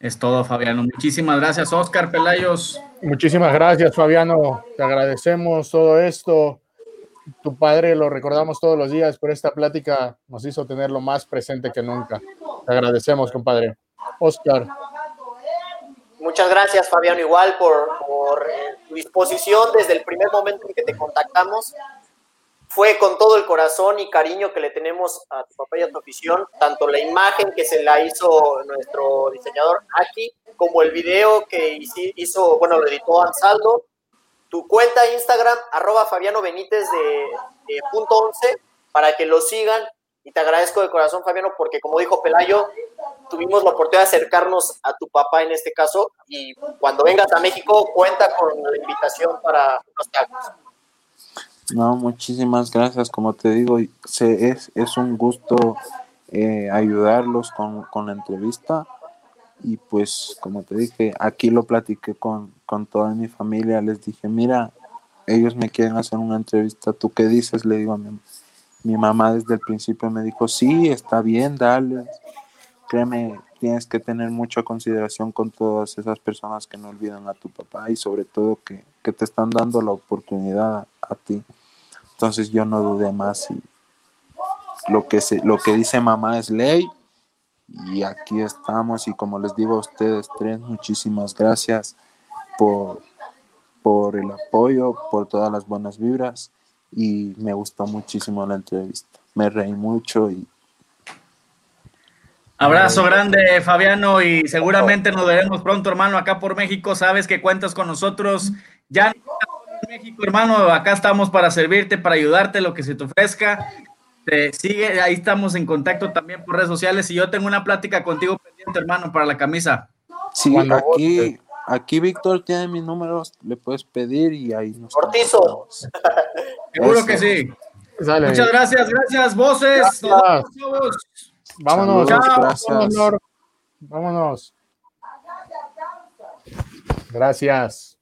Es todo, Fabiano. Muchísimas gracias, Oscar Pelayos. Muchísimas gracias, Fabiano. Te agradecemos todo esto. Tu padre lo recordamos todos los días, pero esta plática nos hizo tenerlo más presente que nunca. Te agradecemos, compadre. Oscar, Muchas gracias, Fabiano, igual por, eh, tu disposición desde el primer momento en que te contactamos. fue con todo el corazón y cariño que le tenemos a tu papá y a tu afición, tanto la imagen que se la hizo nuestro diseñador Aki, como el video que hizo, bueno, lo editó Ansaldo, tu cuenta Instagram, arroba Fabiano Benítez de, punto 11, para que lo sigan. Y te agradezco de corazón, Fabiano, porque como dijo Pelayo, tuvimos la oportunidad de acercarnos a tu papá en este caso. Y cuando vengas a México, cuenta con la invitación para unos tacos. No, muchísimas gracias. Como te digo, se, es, es un gusto eh, ayudarlos con, con, la entrevista. Y pues, como te dije, aquí lo platiqué con, con toda mi familia. Les dije, mira, ellos me quieren hacer una entrevista. ¿Tú qué dices? Le digo a mi, mi mamá desde el principio me dijo, sí, está bien, dale. Créeme, tienes que tener mucha consideración con todas esas personas que no olvidan a tu papá y sobre todo que, que te están dando la oportunidad a ti. Entonces yo no dudé más y lo que, se, lo que dice mamá es ley y aquí estamos y como les digo a ustedes tres, muchísimas gracias por, por el apoyo, por todas las buenas vibras y me gustó muchísimo la entrevista. Me reí mucho y... Abrazo grande, Fabiano, y seguramente nos veremos pronto, hermano, acá por México. Sabes que cuentas con nosotros. Ya en México, hermano, acá estamos para servirte, para ayudarte, lo que se te ofrezca. Te sigue, ahí estamos en contacto también por redes sociales. Y yo tengo una plática contigo pendiente, hermano, para la camisa. Sí, aquí, aquí Víctor tiene mis números, le puedes pedir y ahí nos. Cortizo. Seguro que sí. Muchas gracias, gracias, voces. Vámonos. Vámonos. Vámonos. Gracias.